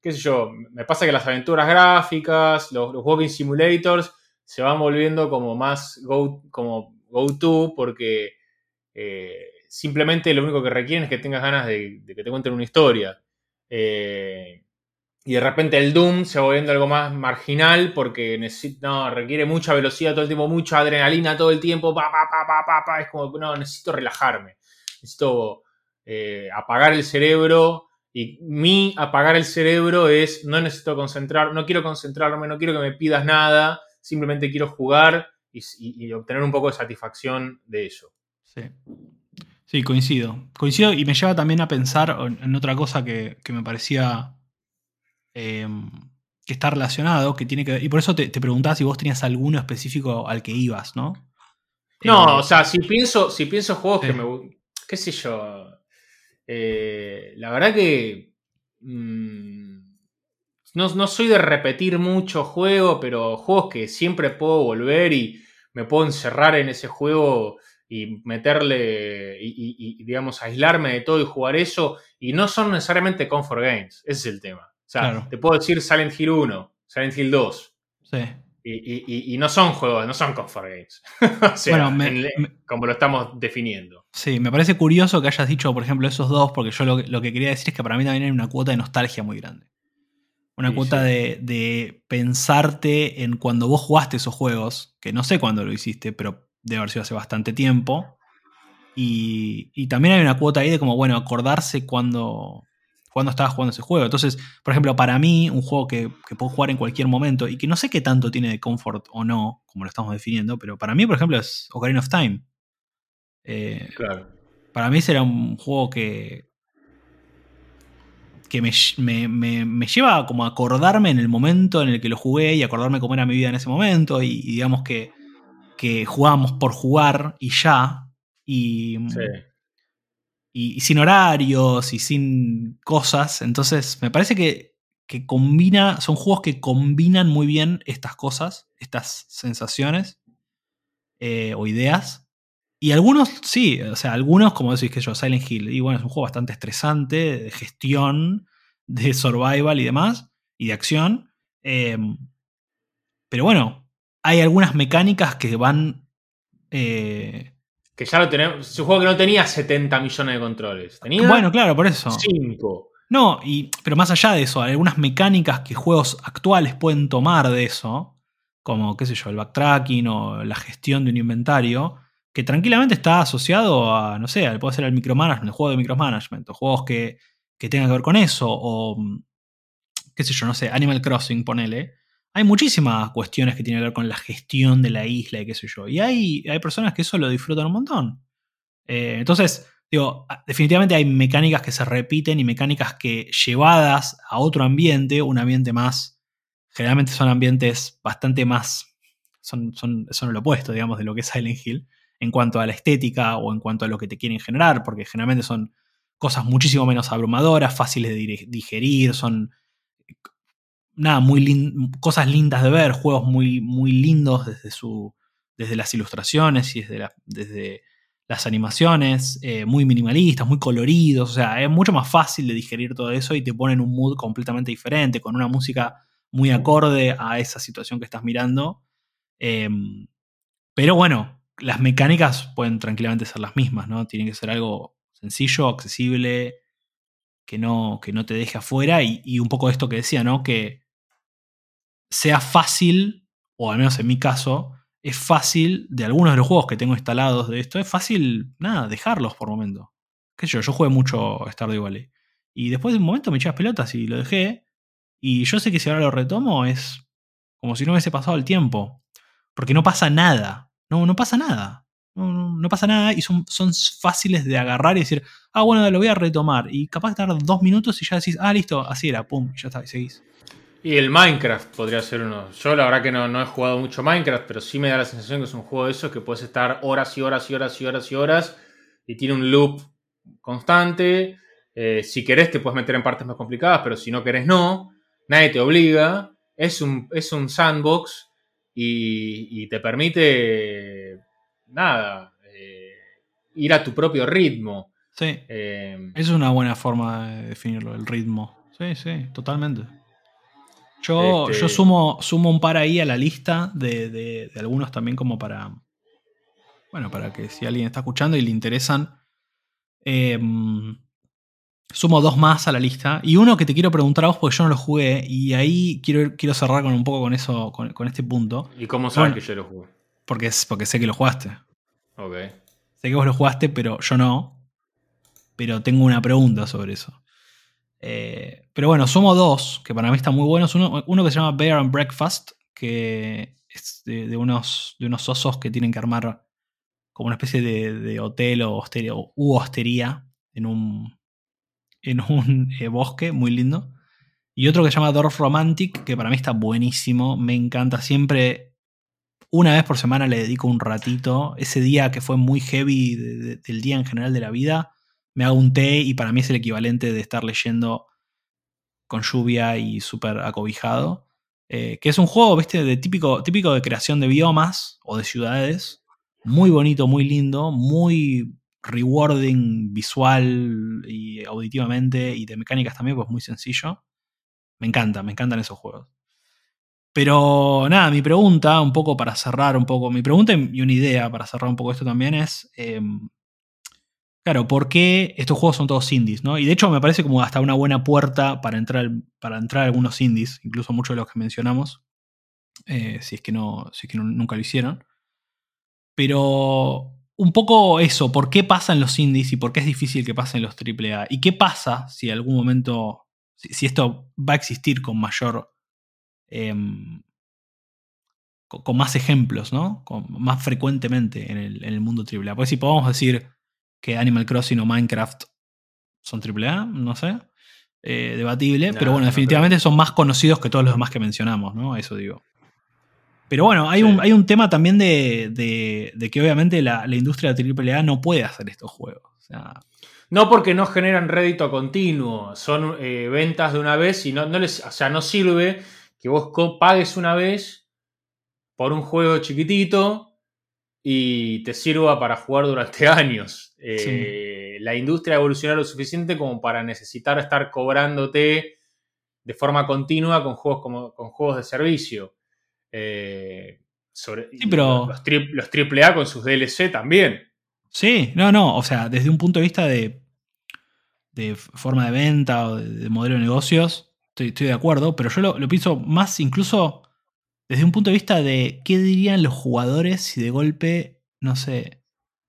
qué sé yo, me pasa que las aventuras gráficas, los, walking simulators, se van volviendo como más go, como go-to porque... Eh, simplemente lo único que requieren es que tengas ganas de, que te cuenten una historia. Eh, y de repente el Doom se va volviendo algo más marginal porque no, requiere mucha velocidad todo el tiempo, mucha adrenalina todo el tiempo, pa, pa, pa, pa, pa, es como, no, necesito relajarme, necesito eh, apagar el cerebro y mi apagar el cerebro es, no necesito concentrar, no quiero concentrarme, no quiero que me pidas nada, simplemente quiero jugar y, obtener un poco de satisfacción de eso. Sí. Sí, coincido. Coincido y me lleva también a pensar en otra cosa que, que me parecía Em, que está relacionado, que tiene que ver. Y por eso te, preguntaba si vos tenías alguno específico al que ibas, ¿no? No, eh, o sea, si pienso, si pienso juegos que me. qué sé yo. Eh, la verdad que. Mm, no, soy de repetir mucho juego, pero juegos que siempre puedo volver y me puedo encerrar en ese juego y meterle y, digamos aislarme de todo y jugar eso y no son necesariamente comfort games, ese es el tema. O sea, te puedo decir Silent Hill 1, Silent Hill 2. Sí. Y, y, no son juegos, no son comfort games. o sea, como lo estamos definiendo. Sí, me parece curioso que hayas dicho, por ejemplo, esos dos, porque yo lo, que quería decir es que para mí también hay una cuota de nostalgia muy grande. Una cuota De, de, pensarte en cuando vos jugaste esos juegos, que no sé cuándo lo hiciste, pero debe haber sido hace bastante tiempo. Y, y también hay una cuota ahí de como, bueno, acordarse cuando, cuando estabas jugando ese juego. Entonces, por ejemplo, para mí, un juego que, puedo jugar en cualquier momento y que no sé qué tanto tiene de comfort o no, como lo estamos definiendo, pero para mí, por ejemplo, es Ocarina of Time. Eh, claro. Para mí será un juego que, que me, lleva como a acordarme en el momento en el que lo jugué y acordarme cómo era mi vida en ese momento y, digamos que, que jugábamos por jugar y ya. Y, sí y, sin horarios y sin cosas. Entonces, me parece que, combina, son juegos que combinan muy bien estas cosas, estas sensaciones eh, o ideas. Y algunos, sí, o sea, algunos, como decís que yo, Silent Hill, y bueno, es un juego bastante estresante, de gestión, de survival y demás, y de acción. Em, pero bueno, hay algunas mecánicas que van eh, que ya lo tenemos. Es un juego que no tenía 70 millones de controles. Tenía. Bueno, claro, por eso. 5. No, y, pero más allá de eso, hay algunas mecánicas que juegos actuales pueden tomar de eso, como, qué sé yo, el backtracking o la gestión de un inventario, que tranquilamente está asociado a, no sé, puede ser el micromanagement, el juego de micromanagement, o juegos que, que tengan que ver con eso, o, qué sé yo, no sé, Animal Crossing, ponele, hay muchísimas cuestiones que tienen que ver con la gestión de la isla y qué sé yo. Y hay, hay personas que eso lo disfrutan un montón. Eh, entonces, digo, definitivamente hay mecánicas que se repiten y mecánicas que llevadas a otro ambiente, un ambiente más, generalmente son ambientes bastante más, son, son, son lo opuesto, digamos, de lo que es Silent Hill, en cuanto a la estética o en cuanto a lo que te quieren generar, porque generalmente son cosas muchísimo menos abrumadoras, fáciles de digerir, son nada, muy cosas lindas de ver, juegos muy, muy lindos desde, su, desde las ilustraciones y desde, desde las animaciones, eh, muy minimalistas, muy coloridos, o sea, es mucho más fácil de digerir todo eso y te ponen un mood completamente diferente, con una música muy acorde a esa situación que estás mirando. Em, pero bueno, las mecánicas pueden tranquilamente ser las mismas, ¿no? Tiene que ser algo sencillo, accesible, que no, que no te deje afuera y, un poco esto que decía, ¿no? Que sea fácil, o al menos en mi caso, es fácil, de algunos de los juegos que tengo instalados de esto, es fácil, nada, dejarlos por momento. Qué sé yo, yo jugué mucho Stardew Valley. Y después de un momento me eché las pelotas y lo dejé. Y yo sé que si ahora lo retomo es como si no hubiese pasado el tiempo. Porque no pasa nada. No, no pasa nada. No, pasa nada y son, son fáciles de agarrar y decir, ah, bueno, lo voy a retomar. Y capaz de tardar dos minutos y ya decís, ah, listo, así era, pum, ya está, y seguís. Y el Minecraft podría ser uno. Yo la verdad que no, he jugado mucho Minecraft, pero sí me da la sensación que es un juego de esos que puedes estar horas y horas y horas y horas y horas y tiene un loop constante. Eh, si querés te puedes meter en partes más complicadas, pero si no querés no. Nadie te obliga. Es un, es un sandbox y, te permite, nada, eh, ir a tu propio ritmo. Sí. Eh, es una buena forma de definirlo, el ritmo. Sí, sí, totalmente. Yo, este sumo, sumo un par ahí a la lista de, algunos también como para. Bueno, para que si alguien está escuchando y le interesan. Em, sumo dos más a la lista. Y uno que te quiero preguntar a vos porque yo no lo jugué. Y ahí quiero, quiero cerrar con un poco con eso, con, con este punto. ¿Y cómo sabes Bueno. que yo lo jugué? Porque, es, porque sé que lo jugaste. Ok. Sé que vos lo jugaste, pero yo no. Pero tengo una pregunta sobre eso. Eh, pero bueno, sumo dos, que para mí están muy buenos. Uno, uno que se llama Bear and Breakfast, que es de, unos, de unos osos que tienen que armar como una especie de, de hotel o hostería, u hostería en un, en un eh, bosque muy lindo. Y otro que se llama Dorf Romantic, que para mí está buenísimo, me encanta. Siempre, una vez por semana le dedico un ratito. Ese día que fue muy heavy de- de- del día en general de la vida, me hago un té y para mí es el equivalente de estar leyendo con lluvia y súper acobijado. Eh, que es un juego, viste, de típico, típico de creación de biomas o de ciudades. Muy bonito, muy lindo, muy rewarding visual y auditivamente y de mecánicas también, pues muy sencillo. Me encanta, me encantan esos juegos. Pero nada, mi pregunta, un poco para cerrar un poco, mi pregunta y una idea para cerrar un poco esto también es, eh, claro, ¿por qué estos juegos son todos indies? ¿no? Y de hecho me parece como hasta una buena puerta para entrar, para entrar a algunos indies, incluso muchos de los que mencionamos, eh, si es que, no, si es que nunca lo hicieron. Pero un poco eso, ¿por qué pasan los indies y por qué es difícil que pasen los AAA? ¿Y qué pasa si algún momento, si, esto va a existir con mayor, em, con, con más ejemplos, ¿no? Con, más frecuentemente en el, en el mundo AAA? Pues si podemos decir que Animal Crossing o Minecraft son AAA, no sé. eh, debatible, pero bueno, no definitivamente son más conocidos que todos los demás que mencionamos, ¿no? Eso digo. Pero bueno, hay, Sí. un, hay un tema también de, de- de que obviamente la, la industria de AAA no puede hacer estos juegos. O sea, No porque no generan rédito continuo, son eh, ventas de una vez y no, no les, o sea, no sirve que vos pagues una vez por un juego chiquitito y te sirva para jugar durante años. Eh, La industria evoluciona lo suficiente como para necesitar estar cobrándote de forma continua con juegos como con juegos de servicio. Eh, sobre, Sí, pero- los, tri- los AAA con sus DLC también. sí, no, no, o sea, desde un punto de vista de, de forma de venta o de, de modelo de negocios, estoy, estoy de acuerdo, pero yo lo, lo pienso más incluso desde un punto de vista de qué dirían los jugadores si de golpe, no sé,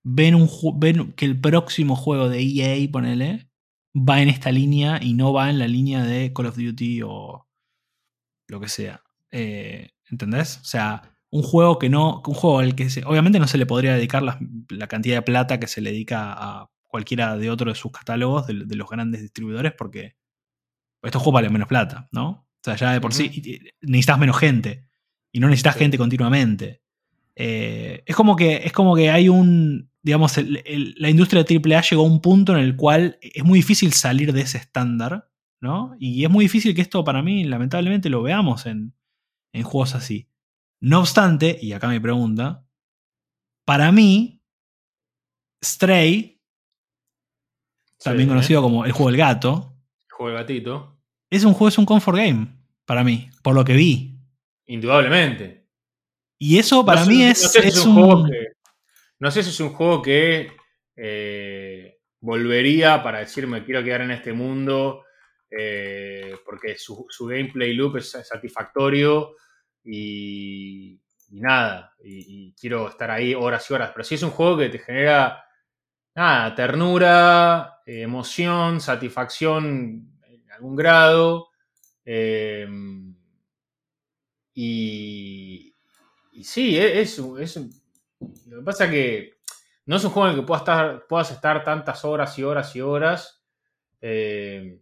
ven, un, ven que el próximo juego de EA, ponele, va en esta línea y no va en la línea de Call of Duty o lo que sea. Eh, ¿Entendés? O sea, un juego que no. Un juego al que se- obviamente no se le podría dedicar la, la cantidad de plata que se le dedica a cualquiera de otro de sus catálogos, de, de los grandes distribuidores, porque estos juegos valen menos plata, ¿no? O sea, ya de por sí Ujú. y- y necesitas menos gente. Y no necesitas Sí. gente continuamente. Eh, es como que. Es como que hay un. Digamos, el- el- la industria de AAA llegó a un punto en el cual es muy difícil salir de ese estándar, ¿no? Y es muy difícil que esto para mí, lamentablemente, lo veamos en, en juegos así. No obstante, y acá mi pregunta, para mí, Stray, también Sí, conocido como el juego del gato, Juego de gatito. es un juego, es un comfort game, para mí, por lo que vi. Indudablemente. Y eso para No mí no es, sé si es un juego que- no sé si es un juego que eh, volvería para decir me quiero quedar en este mundo eh, porque su, su gameplay loop es satisfactorio y, y nada, y, y quiero estar ahí horas y horas. Pero sí es un juego que te genera nada, ternura, eh, emoción, satisfacción en algún grado. eh, y, y sí, e- es, un- es un- Lo que pasa es que no es un juego en el que puedas estar, puedas estar tantas horas y horas y horas. eh,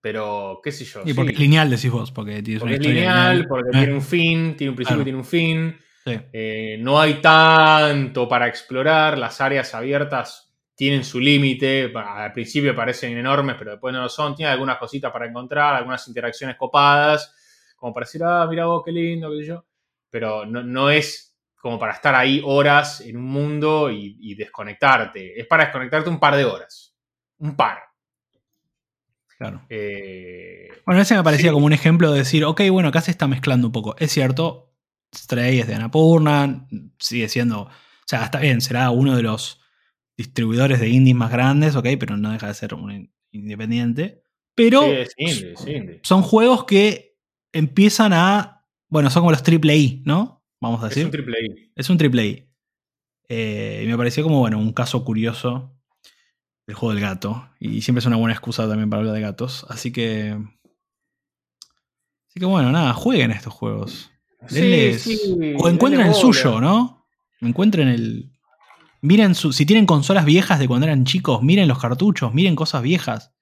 pero, qué sé yo. Y porque sí. es lineal, decís vos, porque tienes Porque una es lineal, porque Eh, tiene un fin, tiene un principio Claro. y tiene un fin. sí. Eh, no hay tanto para explorar. Las áreas abiertas tienen su límite. Al principio parecen enormes, pero después no lo son. Tiene algunas cositas para encontrar, algunas interacciones copadas, como para decir, ah, mira vos, qué lindo, qué sé yo. Pero no, no es como para estar ahí horas en un mundo y, y desconectarte. Es para desconectarte un par de horas. Un par. Claro. Eh, Bueno, ese me parecía Sí. como un ejemplo de decir, ok, bueno, acá se está mezclando un poco. Es cierto, Stray es de Annapurna, sigue siendo, o sea, está bien, será uno de los distribuidores de indies más grandes, ok, pero no deja de ser un independiente. Pero son juegos que empiezan a. Bueno, son como los AAA, ¿no? Vamos a decir. Es un AAA. Es un AAA. Eh, y me pareció como, bueno, un caso curioso el juego del gato. Y siempre es una buena excusa también para hablar de gatos. Así que. Así que bueno, nada, jueguen estos juegos. o encuentren el suyo, ¿no? Encuentren el. Miren su, si tienen consolas viejas de cuando eran chicos, miren los cartuchos, miren cosas viejas.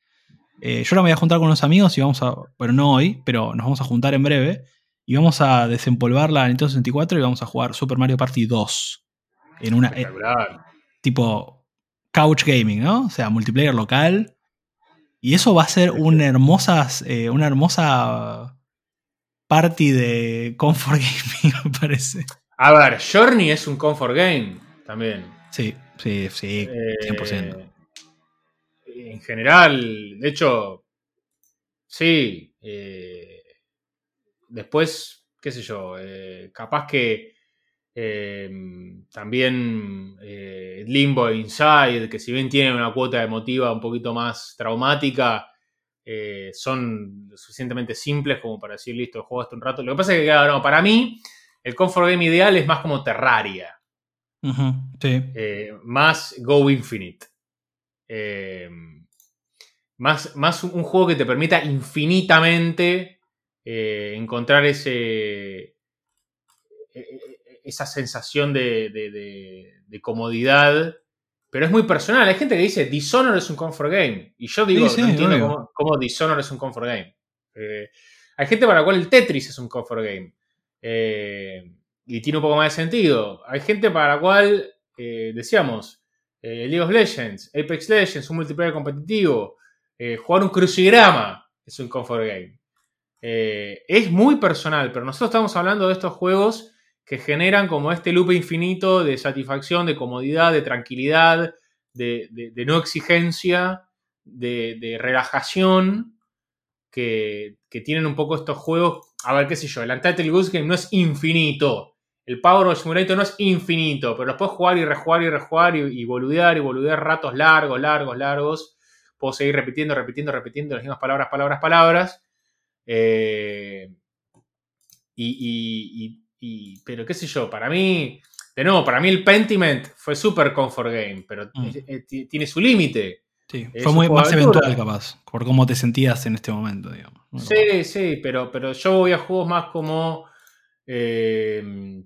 Eh, yo ahora me voy a juntar con unos amigos y vamos a. Pero no hoy, pero nos vamos a juntar en breve. Y vamos a desempolvar la Nintendo 64 y vamos a jugar Super Mario Party 2. En una. Eh, tipo couch gaming, ¿no? O sea, multiplayer local. Y eso va a ser una hermosa, eh, una hermosa party de comfort gaming, me parece. A ver, Journey es un comfort game también. Sí, sí, sí, 100%. Eh, en general, de hecho, sí. Eh, después, qué sé yo, capaz que también Limbo e Inside, que si bien tienen una cuota emotiva un poquito más traumática, eh, son suficientemente simples como para decir, listo, juego hasta un rato. Lo que pasa es que, claro, para mí, el comfort game ideal es más como Terraria. Eh, más Go Infinite. Eh, más, más, un juego que te permita infinitamente encontrar ese, esa sensación de, comodidad, pero es muy personal. Hay gente que dice Dishonor es un comfort game. Y yo digo, no entiendo cómo, Dishonor es un comfort game. Eh, hay gente para la cual el Tetris es un comfort game. Eh, y tiene un poco más de sentido. Hay gente para la cual, eh, decíamos, League of Legends, Apex Legends, un multiplayer competitivo, jugar un crucigrama es un comfort game. Es muy personal, pero nosotros estamos hablando de estos juegos que generan como este loop infinito de satisfacción, de comodidad, de tranquilidad, de, no exigencia, de, relajación, que, tienen un poco estos juegos. A ver, qué sé yo, el Untitled Goose Game no es infinito. El Power of Simulator no es infinito, pero los puedes jugar y rejugar y rejugar y, boludear y boludear ratos largos, largos, largos. Puedo seguir repitiendo, repitiendo, repitiendo las mismas palabras, palabras, palabras. Eh, y, pero qué sé yo, para mí, de nuevo, para mí el Pentiment fue super comfort game, pero mm. tiene su límite. Sí, fue muy más eventual capaz, por cómo te sentías en este momento, digamos. Sí, sí, pero, pero yo voy a juegos más como... Em,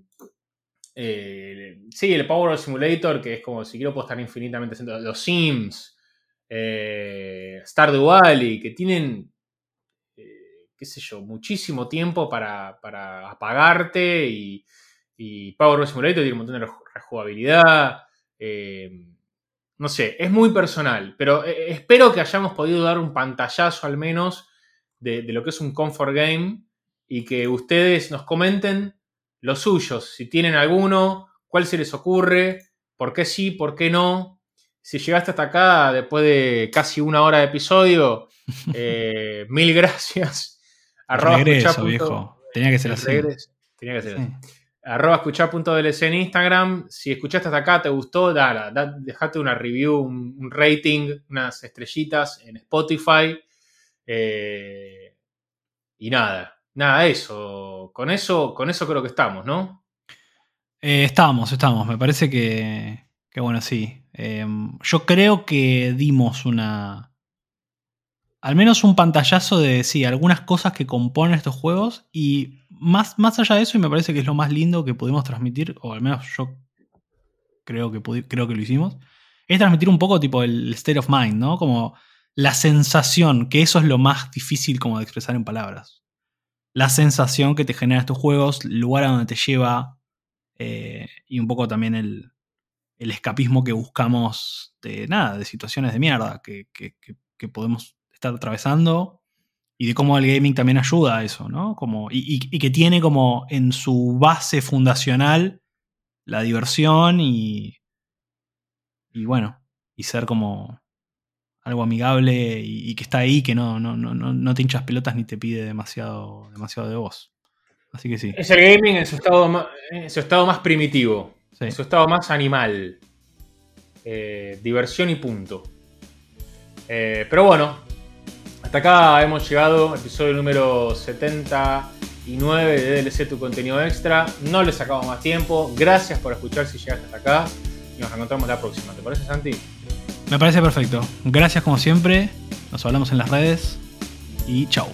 eh, sí, el Power Simulator, que es como si quiero puedo estar infinitamente. Los Sims, eh, Stardew Valley, que tienen qué sé yo, muchísimo tiempo para, apagarte y, Power Simulator tiene un montón de rejugabilidad. Eh, no sé, es muy personal, pero eh, espero que hayamos podido dar un pantallazo al menos de, lo que es un comfort game y que ustedes nos comenten los suyos, si tienen alguno, cuál se les ocurre, por qué sí, por qué no. Si llegaste hasta acá después de casi una hora de episodio, eh, mil gracias Arroba viejo. Tenía que ser así. Tenía que ser así. Arroba en Instagram. Si escuchaste hasta acá, te gustó, dale, dejate una review, un, rating, unas estrellitas en Spotify. Eh, y nada, nada, eso. Con eso, con eso creo que estamos, ¿no? Eh, estamos, estamos. Me parece que, que bueno, sí. Eh, yo creo que dimos una, al menos un pantallazo de, sí, algunas cosas que componen estos juegos y más, más allá de eso, y me parece que es lo más lindo que pudimos transmitir, o al menos yo creo que, creo que lo hicimos, es transmitir un poco tipo el state of mind, ¿no? Como la sensación, que eso es lo más difícil como de expresar en palabras. La sensación que te generan estos juegos, el lugar a donde te lleva eh, y un poco también el, el, escapismo que buscamos de nada, de situaciones de mierda que, que, que podemos estar atravesando y de cómo el gaming también ayuda a eso, ¿no? Como, y, que tiene como en su base fundacional la diversión y, y bueno, y ser como algo amigable y, que está ahí, que no, no, no, no te hinchas pelotas ni te pide demasiado, demasiado de vos. Así que sí. Es el gaming en su estado más, en su estado más primitivo, en su estado más animal. eh, diversión y punto. Eh, pero bueno, hasta acá hemos llegado, episodio número 79 de DLC Tu Contenido Extra. No les sacamos más tiempo. Gracias por escuchar si llegaste hasta acá. Y nos encontramos la próxima. ¿Te parece, Santi? Me parece perfecto. Gracias como siempre. Nos hablamos en las redes. Y chao.